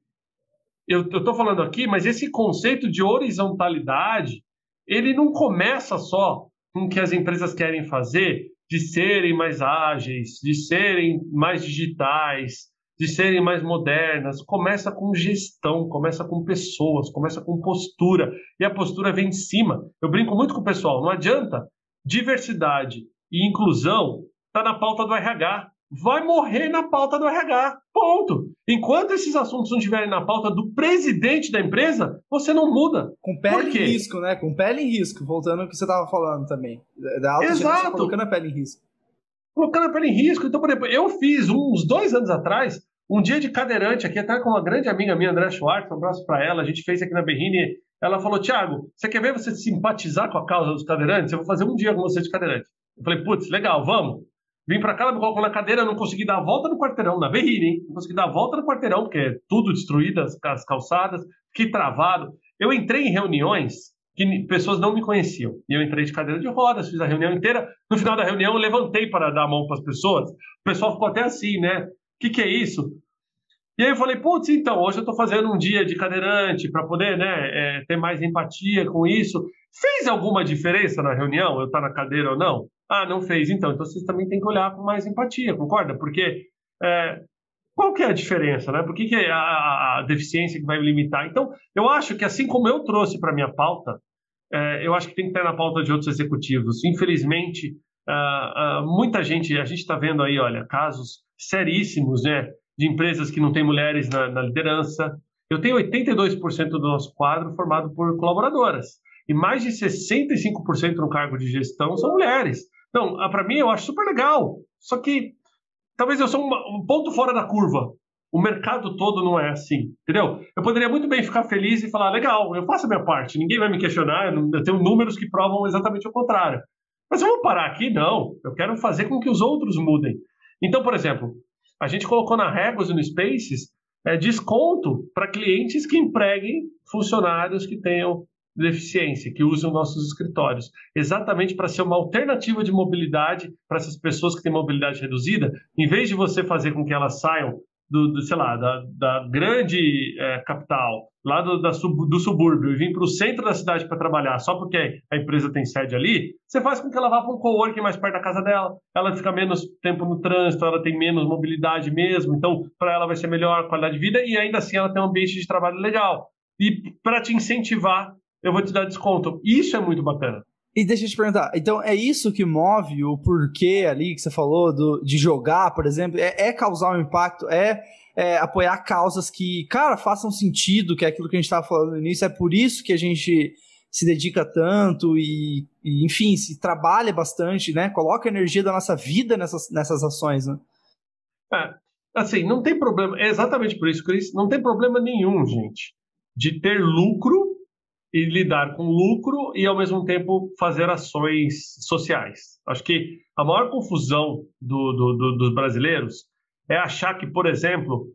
eu estou falando aqui, mas esse conceito de horizontalidade, ele não começa só com o que as empresas querem fazer, de serem mais ágeis, de serem mais digitais, de serem mais modernas. Começa com gestão, começa com pessoas, começa com postura. E a postura vem de cima. Eu brinco muito com o pessoal, não adianta diversidade e inclusão está na pauta do RH. Vai morrer na pauta do RH. Ponto. Enquanto esses assuntos não estiverem na pauta do presidente da empresa, você não muda. Com pele em risco, né? Com pele em risco, voltando ao que você estava falando também. Da alta Exato. colocando a pele em risco. Colocando a pele em risco. Então, por exemplo, eu fiz uns dois anos atrás um dia de cadeirante aqui, até com uma grande amiga minha, André Schwartz, um abraço para ela. A gente fez aqui na Berrine ela falou, Thiago, você quer ver você simpatizar com a causa dos cadeirantes? Eu vou fazer um dia com você de cadeirante. Eu falei, putz, legal, vamos. Vim para cá, me colocou na cadeira, não consegui dar a volta no quarteirão, na Berrine, hein? Não consegui dar a volta no quarteirão, porque é tudo destruído, as, as calçadas, fiquei travado. Eu entrei em reuniões que pessoas não me conheciam. E eu entrei de cadeira de rodas, fiz a reunião inteira. No final da reunião, eu levantei para dar a mão para as pessoas. O pessoal ficou até assim, né? O que, que é isso? E aí eu falei, putz, então, hoje eu estou fazendo um dia de cadeirante para poder né, é, ter mais empatia com isso. Fez alguma diferença na reunião, eu estar tá na cadeira ou não? Ah, não fez, então. Então vocês também têm que olhar com mais empatia, concorda? Porque é, qual que é a diferença, né? Por que, que é a, a, deficiência que vai limitar? Então, eu acho que assim como eu trouxe para minha pauta, é, eu acho que tem que estar na pauta de outros executivos. Infelizmente, uh, uh, muita gente, a gente está vendo aí, olha, casos seríssimos, né? de empresas que não têm mulheres na, na liderança. Eu tenho 82% do nosso quadro formado por colaboradoras. E mais de 65% no cargo de gestão são mulheres. Então, ah, para mim, eu acho super legal. Só que talvez eu sou um ponto fora da curva. O mercado todo não é assim, entendeu? Eu poderia muito bem ficar feliz e falar, legal, eu faço a minha parte, ninguém vai me questionar, eu tenho números que provam exatamente o contrário. Mas vou parar aqui? Não. Eu quero fazer com que os outros mudem. Então, por exemplo, a gente colocou na Regos e no Spaces é, desconto para clientes que empreguem funcionários que tenham deficiência, que usam nossos escritórios, exatamente para ser uma alternativa de mobilidade para essas pessoas que têm mobilidade reduzida, em vez de você fazer com que elas saiam do, do sei lá, da, da grande é, capital, lá do, da sub, do subúrbio, e vir para o centro da cidade para trabalhar só porque a empresa tem sede ali, você faz com que ela vá para um coworking mais perto da casa dela, ela fica menos tempo no trânsito, ela tem menos mobilidade mesmo, então para ela vai ser melhor a qualidade de vida e ainda assim ela tem um ambiente de trabalho legal. E para te incentivar, eu vou te dar desconto. Isso é muito bacana. E deixa eu te perguntar, então é isso que move o porquê ali que você falou do, de jogar, por exemplo? É, é causar um impacto? É, é, apoiar causas que, cara, façam sentido, que é aquilo que a gente estava falando no início? É por isso que a gente se dedica tanto e, e, enfim, se trabalha bastante, né? Coloca a energia da nossa vida nessas, nessas ações, né? É, assim, não tem problema, é exatamente por isso, Cris, não tem problema nenhum, gente, de ter lucro e lidar com lucro e, ao mesmo tempo, fazer ações sociais. Acho que a maior confusão do, do, do, dos brasileiros é achar que, por exemplo,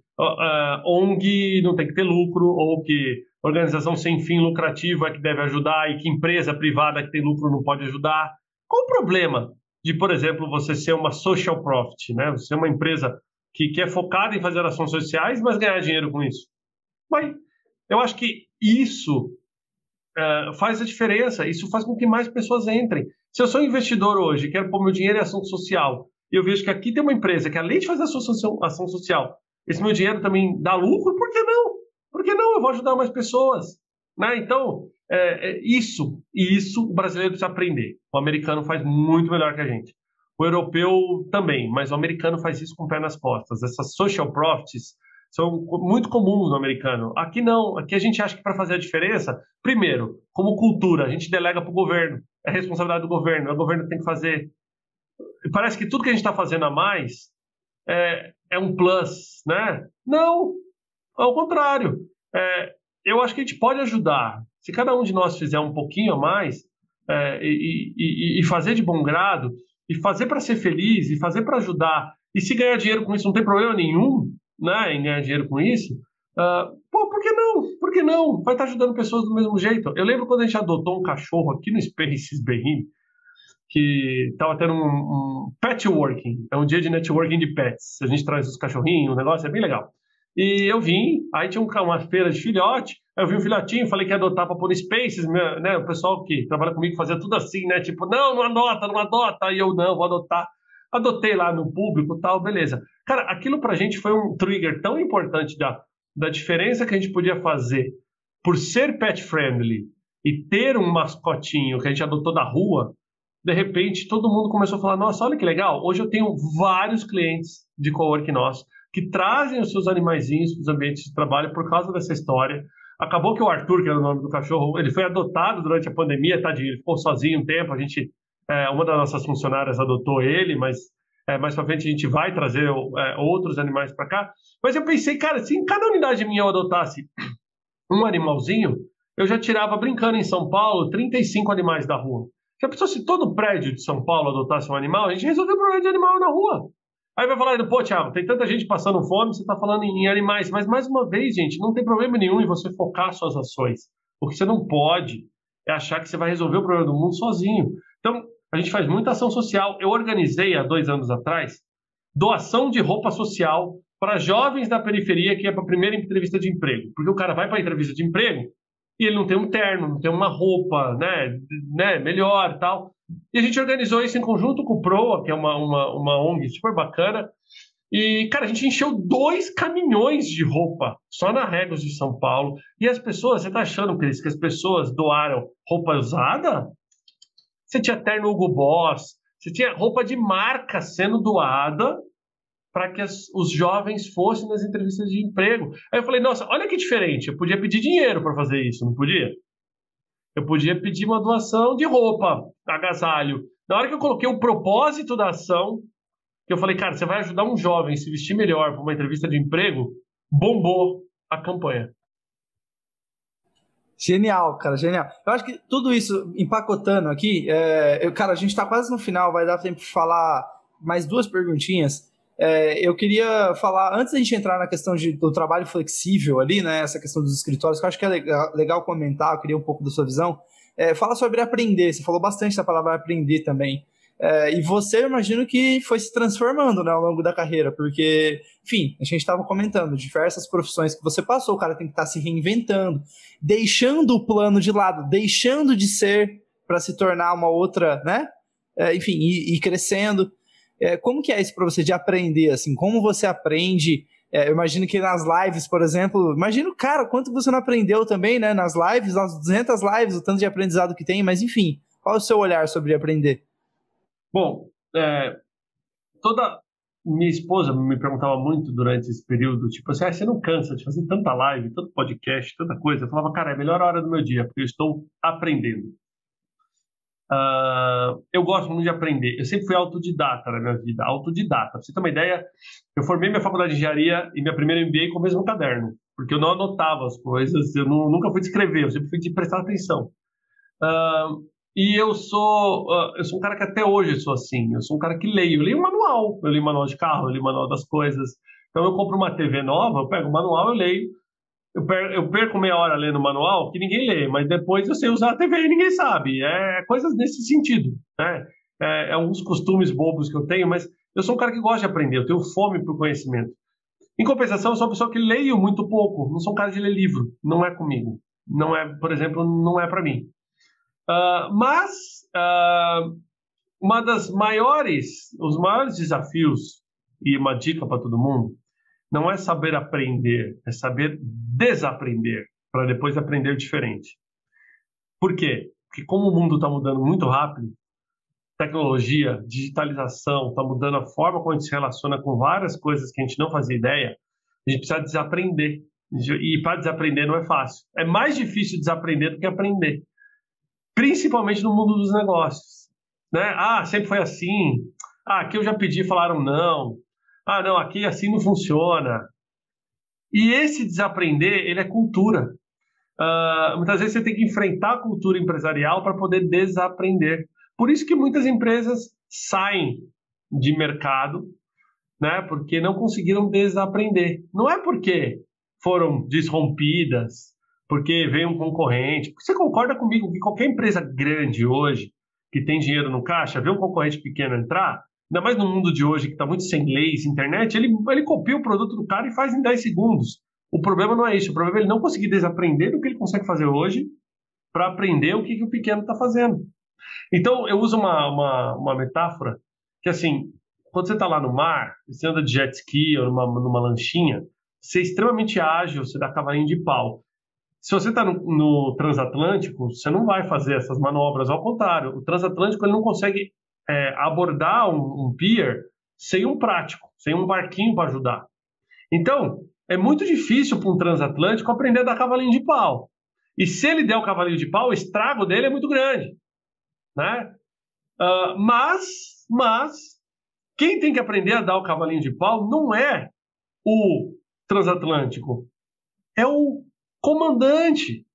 ONG não tem que ter lucro ou que organização sem fim lucrativo é que deve ajudar e que empresa privada que tem lucro não pode ajudar. Qual o problema de, por exemplo, você ser uma social profit, né? Você ser uma empresa que, que é focada em fazer ações sociais, mas ganhar dinheiro com isso? Mas eu acho que isso uh, faz a diferença. Isso faz com que mais pessoas entrem. Se eu sou investidor hoje, quero pôr meu dinheiro em ação social, e eu vejo que aqui tem uma empresa que, além de fazer ação, ação social, esse meu dinheiro também dá lucro, por que não? Por que não? Eu vou ajudar mais pessoas. Né? Então, é, é isso, e isso o brasileiro precisa aprender. O americano faz muito melhor que a gente. O europeu também, mas o americano faz isso com o pé nas costas. Essas social profits, são muito comuns no americano. Aqui não, aqui a gente acha que para fazer a diferença, primeiro, como cultura, a gente delega para o governo, é responsabilidade do governo, o governo tem que fazer. Parece que tudo que a gente está fazendo a mais é, é, um plus, né? Não, ao contrário. É, eu acho que a gente pode ajudar. Se cada um de nós fizer um pouquinho a mais é, e, e, e fazer de bom grado, e fazer para ser feliz, e fazer para ajudar, e se ganhar dinheiro com isso não tem problema nenhum, né, em ganhar dinheiro com isso, uh, pô, por que não? Por que não? Vai estar ajudando pessoas do mesmo jeito. Eu lembro quando a gente adotou um cachorro aqui no Spaces Berrini, que estava tendo um, um petworking, é um dia de networking de pets. A gente traz os cachorrinhos, o negócio é bem legal. E eu vim, aí tinha uma feira de filhote, aí eu vi um filhotinho, falei que ia adotar para pôr no Spaces, né? O pessoal que trabalha comigo fazia tudo assim, né? Tipo, não, não adota, não adota. Aí eu, não, vou adotar. Adotei lá no público tal, beleza. Cara, aquilo pra gente foi um trigger tão importante da, da diferença que a gente podia fazer por ser pet friendly e ter um mascotinho que a gente adotou da rua. De repente, todo mundo começou a falar: Nossa, olha que legal. Hoje eu tenho vários clientes de cowork nosso que trazem os seus animaizinhos para os ambientes de trabalho por causa dessa história. Acabou que o Arthur, que era o nome do cachorro, ele foi adotado durante a pandemia, tadinho, ele ficou sozinho um tempo, a gente é, uma das nossas funcionárias adotou ele, mas é, mais para frente a gente vai trazer é, outros animais para cá. Mas eu pensei, cara, se em cada unidade minha eu adotasse um animalzinho, eu já tirava, brincando em São Paulo, 35 animais da rua. Já pensou se todo prédio de São Paulo adotasse um animal? A gente resolveu o problema de animal na rua. Aí vai falar, pô, Thiago, tem tanta gente passando fome, você está falando em animais. Mas, mais uma vez, gente, não tem problema nenhum em você focar suas ações. O que você não pode é achar que você vai resolver o problema do mundo sozinho. Então, a gente faz muita ação social. Eu organizei há dois anos atrás doação de roupa social para jovens da periferia que é para a primeira entrevista de emprego. Porque o cara vai para a entrevista de emprego e ele não tem um terno, não tem uma roupa né, né, melhor tal. E a gente organizou isso em conjunto com o Proa, que é uma, uma, uma ONG super bacana. E, cara, a gente encheu dois caminhões de roupa só na Regos de São Paulo. E as pessoas, você tá achando, Cris, que as pessoas doaram roupa usada? Você tinha terno Hugo Boss, você tinha roupa de marca sendo doada para que as, os jovens fossem nas entrevistas de emprego. Aí eu falei, nossa, olha que diferente. Eu podia pedir dinheiro para fazer isso, não podia? Eu podia pedir uma doação de roupa, agasalho. Na hora que eu coloquei o propósito da ação, que eu falei, cara, você vai ajudar um jovem a se vestir melhor para uma entrevista de emprego, bombou a campanha. Genial, cara, genial. Eu acho que tudo isso empacotando aqui, é, eu, cara, a gente está quase no final, vai dar tempo de falar mais duas perguntinhas. É, eu queria falar, antes da gente entrar na questão de, do trabalho flexível ali, né, essa questão dos escritórios, que eu acho que é legal, legal comentar, eu queria um pouco da sua visão. É, fala sobre aprender, você falou bastante da palavra aprender também. É, e você, eu imagino que foi se transformando né, ao longo da carreira, porque, enfim, a gente estava comentando diversas profissões que você passou, o cara tem que estar tá se reinventando, deixando o plano de lado, deixando de ser para se tornar uma outra, né? É, enfim, e, e crescendo. É, como que é isso para você de aprender, assim? Como você aprende? É, eu imagino que nas lives, por exemplo, imagino, cara, quanto você não aprendeu também, né? Nas lives, nas 200 lives, o tanto de aprendizado que tem, mas enfim, qual é o seu olhar sobre aprender? Bom, é, toda minha esposa me perguntava muito durante esse período, tipo assim, ah, você não cansa de fazer tanta live, tanto podcast, tanta coisa? Eu falava, cara, é a melhor hora do meu dia, porque eu estou aprendendo. Uh, eu gosto muito de aprender. Eu sempre fui autodidata na minha vida, autodidata. Pra você ter uma ideia, eu formei minha faculdade de engenharia e minha primeira MBA com o mesmo caderno, porque eu não anotava as coisas, eu não, nunca fui de escrever, eu sempre fui de prestar atenção. Uh, e eu sou, uh, eu sou um cara que até hoje sou assim. Eu sou um cara que leio. Eu leio manual. Eu leio manual de carro, eu leio manual das coisas. Então eu compro uma TV nova, eu pego o manual, eu leio. Eu perco, eu perco meia hora lendo o manual, que ninguém lê, mas depois eu sei usar a TV e ninguém sabe. É coisas nesse sentido. Né? É, é alguns costumes bobos que eu tenho, mas eu sou um cara que gosta de aprender, eu tenho fome por conhecimento. Em compensação, eu sou uma pessoa que leio muito pouco, não sou um cara de ler livro, não é comigo. Não é, por exemplo, não é para mim. Uh, mas uh, uma das maiores, os maiores desafios e uma dica para todo mundo não é saber aprender, é saber desaprender para depois aprender diferente. Por quê? Porque como o mundo está mudando muito rápido, tecnologia, digitalização, está mudando a forma como a gente se relaciona com várias coisas que a gente não fazia ideia, a gente precisa desaprender. E para desaprender não é fácil. É mais difícil desaprender do que aprender principalmente no mundo dos negócios. Né? Ah, sempre foi assim. Ah, aqui eu já pedi falaram não. Ah, não, aqui assim não funciona. E esse desaprender, ele é cultura. Uh, muitas vezes você tem que enfrentar a cultura empresarial para poder desaprender. Por isso que muitas empresas saem de mercado, né? Porque não conseguiram desaprender. Não é porque foram desrompidas, porque veio um concorrente. Você concorda comigo que qualquer empresa grande hoje, que tem dinheiro no caixa, vê um concorrente pequeno entrar, ainda mais no mundo de hoje que está muito sem leis, internet, ele, ele copia o produto do cara e faz em 10 segundos. O problema não é isso, o problema é ele não conseguir desaprender do que ele consegue fazer hoje para aprender o que, que o pequeno está fazendo. Então, eu uso uma, uma, uma metáfora que, assim, quando você está lá no mar, você anda de jet ski ou numa, numa lanchinha, você é extremamente ágil, você dá cavalinho de pau. Se você está no, no, transatlântico, você não vai fazer essas manobras. Ao contrário, o transatlântico ele não consegue é, abordar um, um pier sem um prático, sem um barquinho para ajudar. Então, é muito difícil para um transatlântico aprender a dar cavalinho de pau. E se ele der o cavalinho de pau, o estrago dele é muito grande. Né? Uh, mas, mas, quem tem que aprender a dar o cavalinho de pau não é o transatlântico, é o comandante.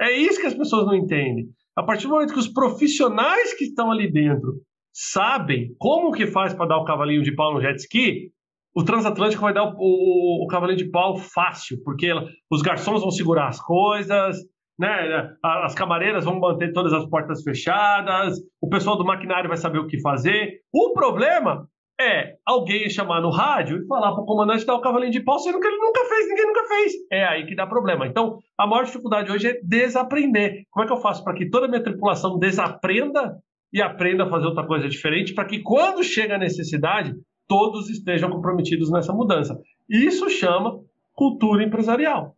É isso que as pessoas não entendem. A partir do momento que os profissionais que estão ali dentro sabem como que faz para dar o cavalinho de pau no jet ski, o transatlântico vai dar o, o, o cavalinho de pau fácil, porque os garçons vão segurar as coisas, né? As camareiras vão manter todas as portas fechadas, o pessoal do maquinário vai saber o que fazer. O problema é alguém chamar no rádio e falar para o comandante dar o cavalinho de pau, sendo que ele nunca fez, ninguém nunca fez. É aí que dá problema. Então, a maior dificuldade hoje é desaprender. Como é que eu faço para que toda a minha tripulação desaprenda e aprenda a fazer outra coisa diferente, para que quando chega a necessidade, todos estejam comprometidos nessa mudança. Isso chama cultura empresarial.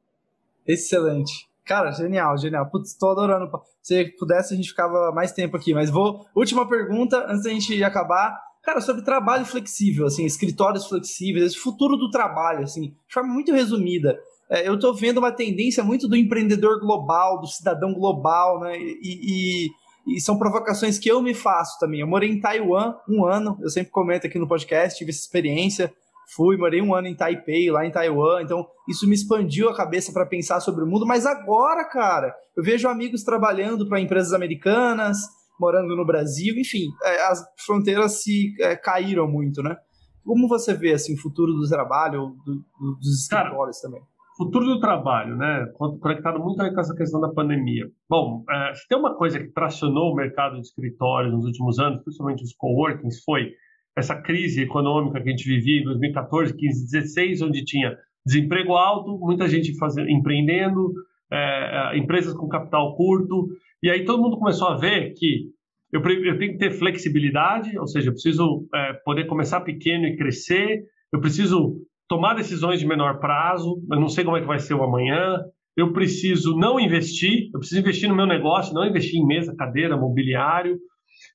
Excelente. Cara, genial, genial. Putz, tô adorando. Se pudesse, a gente ficava mais tempo aqui. Mas vou. Última pergunta, antes da gente acabar Cara, sobre trabalho flexível, assim, escritórios flexíveis, esse futuro do trabalho, assim, de forma muito resumida. É, eu estou vendo uma tendência muito do empreendedor global, do cidadão global, né? E, e, e, são provocações que eu me faço também. Eu morei em Taiwan um ano, eu sempre comento aqui no podcast, tive essa experiência. Fui, morei um ano em Taipei, lá em Taiwan, então isso me expandiu a cabeça para pensar sobre o mundo. Mas agora, cara, eu vejo amigos trabalhando para empresas americanas, morando no Brasil, enfim, é, as fronteiras se é, caíram muito, né? Como você vê assim, o futuro do trabalho, do, do, dos escritórios Cara, também? futuro do trabalho, né? Conectado muito com essa questão da pandemia. Bom, é, se tem uma coisa que tracionou o mercado de escritórios nos últimos anos, principalmente os coworkings, foi essa crise econômica que a gente vivia em 2014, 15, 16, onde tinha desemprego alto, muita gente fazendo, empreendendo, é, é, empresas com capital curto, e aí todo mundo começou a ver que eu, eu tenho que ter flexibilidade, ou seja, eu preciso é, poder começar pequeno e crescer, eu preciso tomar decisões de menor prazo, eu não sei como é que vai ser o amanhã, eu preciso não investir, eu preciso investir no meu negócio, não investir em mesa, cadeira, mobiliário,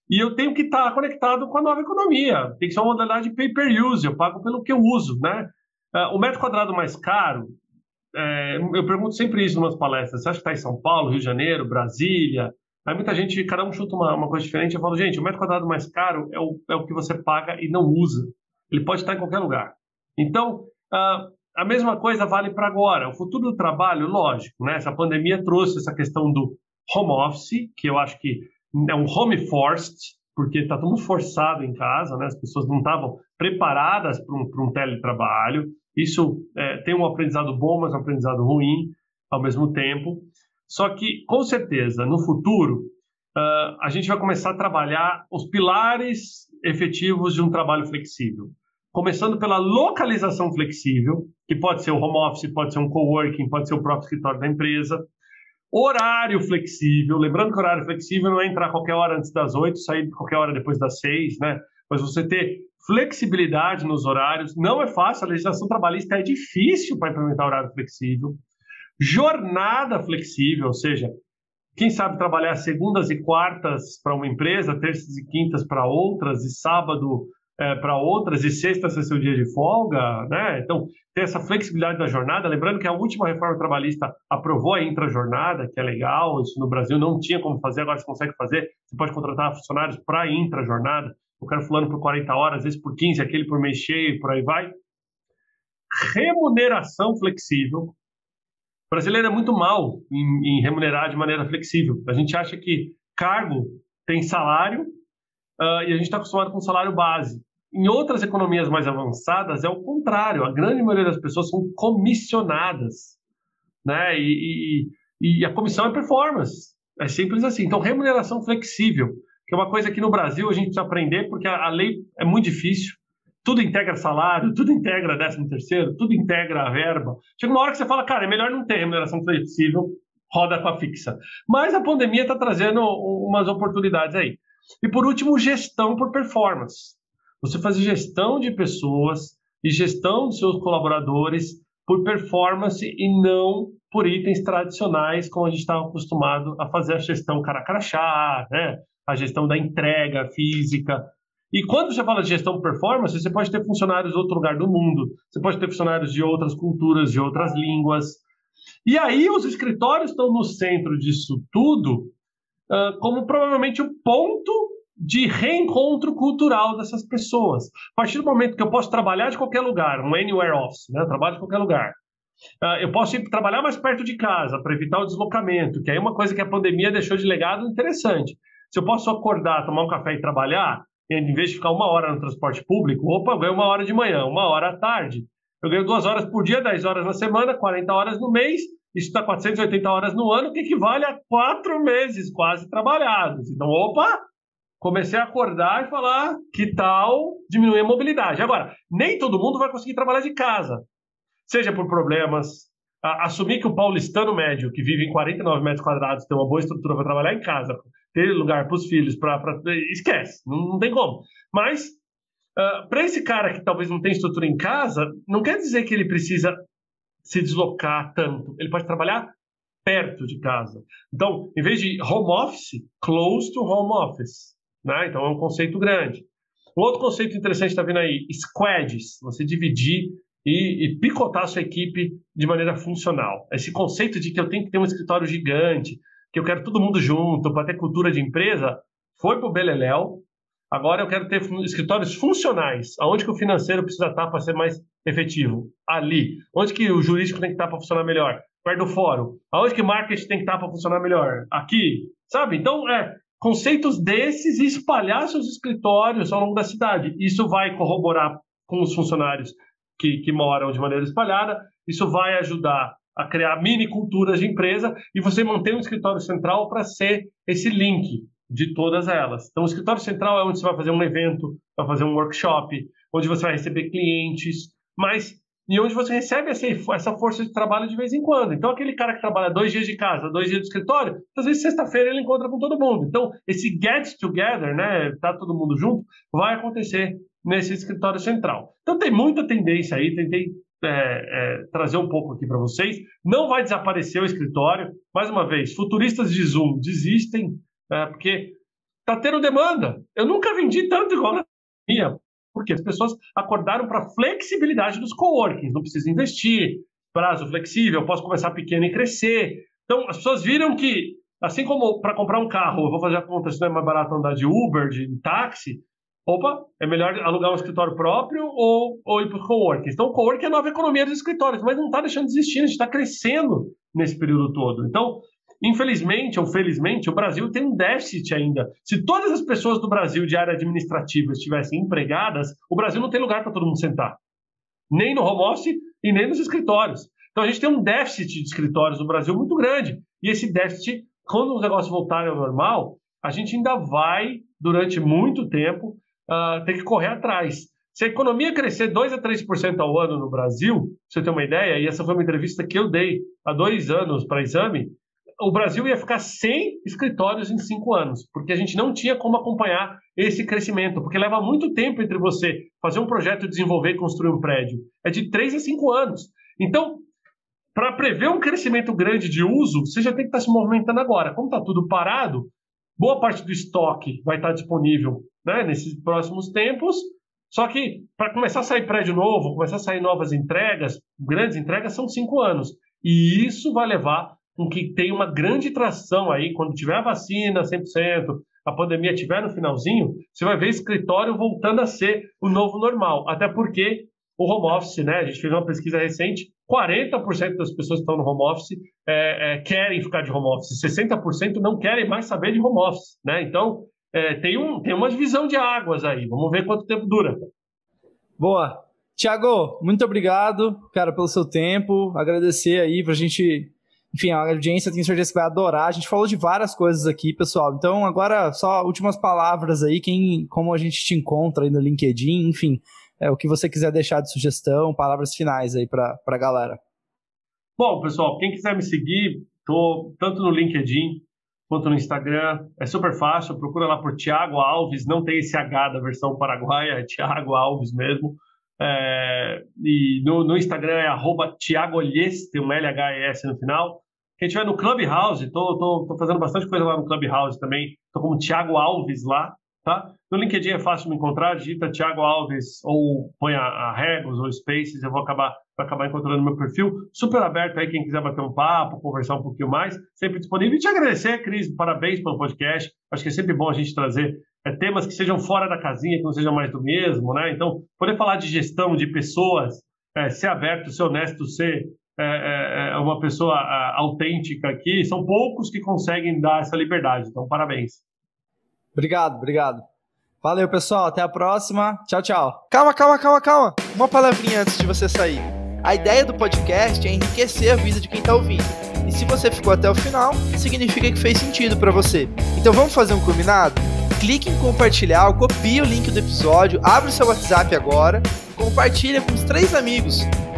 e eu tenho que estar conectado com a nova economia. Tem que ser uma modalidade pay-per-use, eu pago pelo que eu uso, né? Uh, o metro quadrado mais caro, é, eu pergunto sempre isso em umas palestras, você acha que está em São Paulo, Rio de Janeiro, Brasília? Aí muita gente, cada um chuta uma, uma coisa diferente, eu falo, gente, o metro quadrado mais caro é o, é o que você paga e não usa. Ele pode estar em qualquer lugar. Então, uh, a mesma coisa vale para agora. O futuro do trabalho, lógico, né? Essa pandemia trouxe essa questão do home office, que eu acho que é um home forced, porque está tudo forçado em casa, né? As pessoas não estavam preparadas para um, um, teletrabalho. Isso é, tem um aprendizado bom, mas um aprendizado ruim ao mesmo tempo. Só que, com certeza, no futuro, uh, a gente vai começar a trabalhar os pilares efetivos de um trabalho flexível começando pela localização flexível, que pode ser o home office, pode ser um coworking, pode ser o próprio escritório da empresa. Horário flexível, lembrando que horário flexível não é entrar qualquer hora antes das oito, sair qualquer hora depois das seis, né? Mas você ter flexibilidade nos horários não é fácil, a legislação trabalhista é difícil para implementar horário flexível. Jornada flexível, ou seja, quem sabe trabalhar segundas e quartas para uma empresa, terças e quintas para outras, e sábado é, para outras e sexta ser seu dia de folga, né? Então, ter essa flexibilidade da jornada. Lembrando que a última reforma trabalhista aprovou a intrajornada, que é legal, isso no Brasil não tinha como fazer, agora você consegue fazer. Você pode contratar funcionários para intrajornada. Eu quero fulano por 40 horas, às vezes por 15, aquele por mês cheio, por aí vai. Remuneração flexível. O brasileiro é muito mal em, em remunerar de maneira flexível. A gente acha que cargo tem salário uh, e a gente está acostumado com salário base. Em outras economias mais avançadas é o contrário. A grande maioria das pessoas são comissionadas, né? E, e, e a comissão é performance. É simples assim. Então remuneração flexível, é uma coisa que no Brasil a gente precisa aprender porque a, a lei é muito difícil. Tudo integra salário, tudo integra décimo terceiro, tudo integra a verba. Chega uma hora que você fala, cara, é melhor não ter remuneração flexível, roda com a fixa. Mas a pandemia está trazendo umas oportunidades aí. E por último, gestão por performance. Você fazer gestão de pessoas e gestão de seus colaboradores por performance e não por itens tradicionais, como a gente estava acostumado a fazer a gestão cara crachá, né? A gestão da entrega física. E quando você fala de gestão performance, você pode ter funcionários de outro lugar do mundo, você pode ter funcionários de outras culturas, de outras línguas. E aí os escritórios estão no centro disso tudo, uh, como provavelmente o ponto de reencontro cultural dessas pessoas. A partir do momento que eu posso trabalhar de qualquer lugar, um anywhere office, né? eu trabalho de qualquer lugar, uh, eu posso ir trabalhar mais perto de casa para evitar o deslocamento, que aí é uma coisa que a pandemia deixou de legado interessante. Se eu posso acordar, tomar um café e trabalhar, em vez de ficar uma hora no transporte público, opa, eu ganho uma hora de manhã, uma hora à tarde. Eu ganho duas horas por dia, 10 horas na semana, 40 horas no mês, isso está 480 horas no ano, que equivale a quatro meses quase trabalhados. Então, opa, comecei a acordar e falar que tal diminuir a mobilidade. Agora, nem todo mundo vai conseguir trabalhar de casa, seja por problemas. Assumir que o paulistano médio, que vive em 49 metros quadrados, tem uma boa estrutura para trabalhar em casa, ter lugar para os filhos, para. Esquece, não, não, tem como. Mas, uh, para esse cara que talvez não tenha estrutura em casa, não quer dizer que ele precisa se deslocar tanto. Ele pode trabalhar perto de casa. Então, em vez de home office, close to home office. Né? Então, é um conceito grande. Um outro conceito interessante está vindo aí, squads. Você dividir e, e, picotar a sua equipe de maneira funcional. Esse conceito de que eu tenho que ter um escritório gigante, que eu quero todo mundo junto para ter cultura de empresa, foi para o Beleléu. Agora eu quero ter escritórios funcionais, aonde que o financeiro precisa estar para ser mais efetivo? Ali. Onde que o jurídico tem que estar para funcionar melhor? Perto do fórum. Aonde que o marketing tem que estar para funcionar melhor? Aqui. Sabe? Então, é conceitos desses e espalhar seus escritórios ao longo da cidade. Isso vai corroborar com os funcionários que, que moram de maneira espalhada. Isso vai ajudar a criar mini culturas de empresa e você mantém um escritório central para ser esse link de todas elas. Então, o escritório central é onde você vai fazer um evento, vai fazer um workshop, onde você vai receber clientes, mas e onde você recebe essa, essa força de trabalho de vez em quando. Então, aquele cara que trabalha dois dias de casa, dois dias de escritório, às vezes sexta-feira ele encontra com todo mundo. Então, esse get together, né, tá todo mundo junto, vai acontecer nesse escritório central. Então, tem muita tendência aí, tentei é, é, trazer um pouco aqui para vocês. Não vai desaparecer o escritório. Mais uma vez, futuristas de Zoom desistem, é, porque tá tendo demanda. Eu nunca vendi tanto igual na minha porque as pessoas acordaram para a flexibilidade dos coworkings. Não precisa investir, prazo flexível, posso começar pequeno e crescer. Então, as pessoas viram que, assim como para comprar um carro, eu vou fazer a conta se não é mais barato andar de Uber, de táxi, opa, é melhor alugar um escritório próprio ou, ou ir para o coworking. Então, o coworking é a nova economia dos escritórios, mas não está deixando de existir, a gente está crescendo nesse período todo. Então, Infelizmente ou felizmente, o Brasil tem um déficit ainda. Se todas as pessoas do Brasil de área administrativa estivessem empregadas, o Brasil não tem lugar para todo mundo sentar. Nem no home office e nem nos escritórios. Então a gente tem um déficit de escritórios no Brasil muito grande. E esse déficit, quando os negócios voltarem ao normal, a gente ainda vai, durante muito tempo, uh, ter que correr atrás. Se a economia crescer 2 a 3% ao ano no Brasil, você ter uma ideia, e essa foi uma entrevista que eu dei há dois anos para exame, o Brasil ia ficar sem escritórios em cinco anos, porque a gente não tinha como acompanhar esse crescimento, porque leva muito tempo entre você fazer um projeto, desenvolver e construir um prédio. É de três a cinco anos. Então, para prever um crescimento grande de uso, você já tem que estar tá se movimentando agora. Como está tudo parado, boa parte do estoque vai estar tá disponível né, nesses próximos tempos. Só que para começar a sair prédio novo, começar a sair novas entregas, grandes entregas, são cinco anos. E isso vai levar com que tenha uma grande tração aí, quando tiver a vacina 100%, a pandemia estiver no finalzinho, você vai ver escritório voltando a ser o novo normal. Até porque o home office, né? A gente fez uma pesquisa recente, 40% das pessoas que estão no home office é, é, querem ficar de home office, 60% não querem mais saber de home office, né? Então, é, tem, um, tem uma divisão de águas aí. Vamos ver quanto tempo dura. Boa. Tiago, muito obrigado, cara, pelo seu tempo. Agradecer aí pra gente enfim, a audiência tenho certeza que vai adorar. A gente falou de várias coisas aqui, pessoal. Então, agora, só últimas palavras aí, quem, como a gente te encontra aí no LinkedIn, enfim, é, o que você quiser deixar de sugestão, palavras finais aí para a galera. Bom, pessoal, quem quiser me seguir, tô tanto no LinkedIn quanto no Instagram. É super fácil, procura lá por Thiago Alves, não tem esse H da versão paraguaia, é Thiago Alves mesmo. É, e no, no, Instagram é arroba Thiago Olhes, tem um LHS no final. Quem estiver no Clubhouse, tô, tô, tô fazendo bastante coisa lá no Clubhouse também. Tô como Thiago Alves lá, tá? No LinkedIn é fácil me encontrar, digita Thiago Alves ou põe a, a Regos ou Spaces, eu vou acabar, vou acabar encontrando meu perfil. Super aberto aí, quem quiser bater um papo, conversar um pouquinho mais, sempre disponível. E te agradecer, Cris, parabéns pelo podcast. Acho que é sempre bom a gente trazer é, temas que sejam fora da casinha, que não sejam mais do mesmo, né? Então, poder falar de gestão de pessoas, é, ser aberto, ser honesto, ser é, uma pessoa é, autêntica aqui, são poucos que conseguem dar essa liberdade. Então, parabéns. Obrigado, obrigado. Valeu, pessoal. Até a próxima. Tchau, tchau. Calma, calma, calma, calma. Uma palavrinha antes de você sair. A ideia do podcast é enriquecer a vida de quem está ouvindo. E se você ficou até o final, significa que fez sentido para você. Então vamos fazer um combinado? Clique em compartilhar, copie o link do episódio, abre o seu WhatsApp agora, compartilha com os três amigos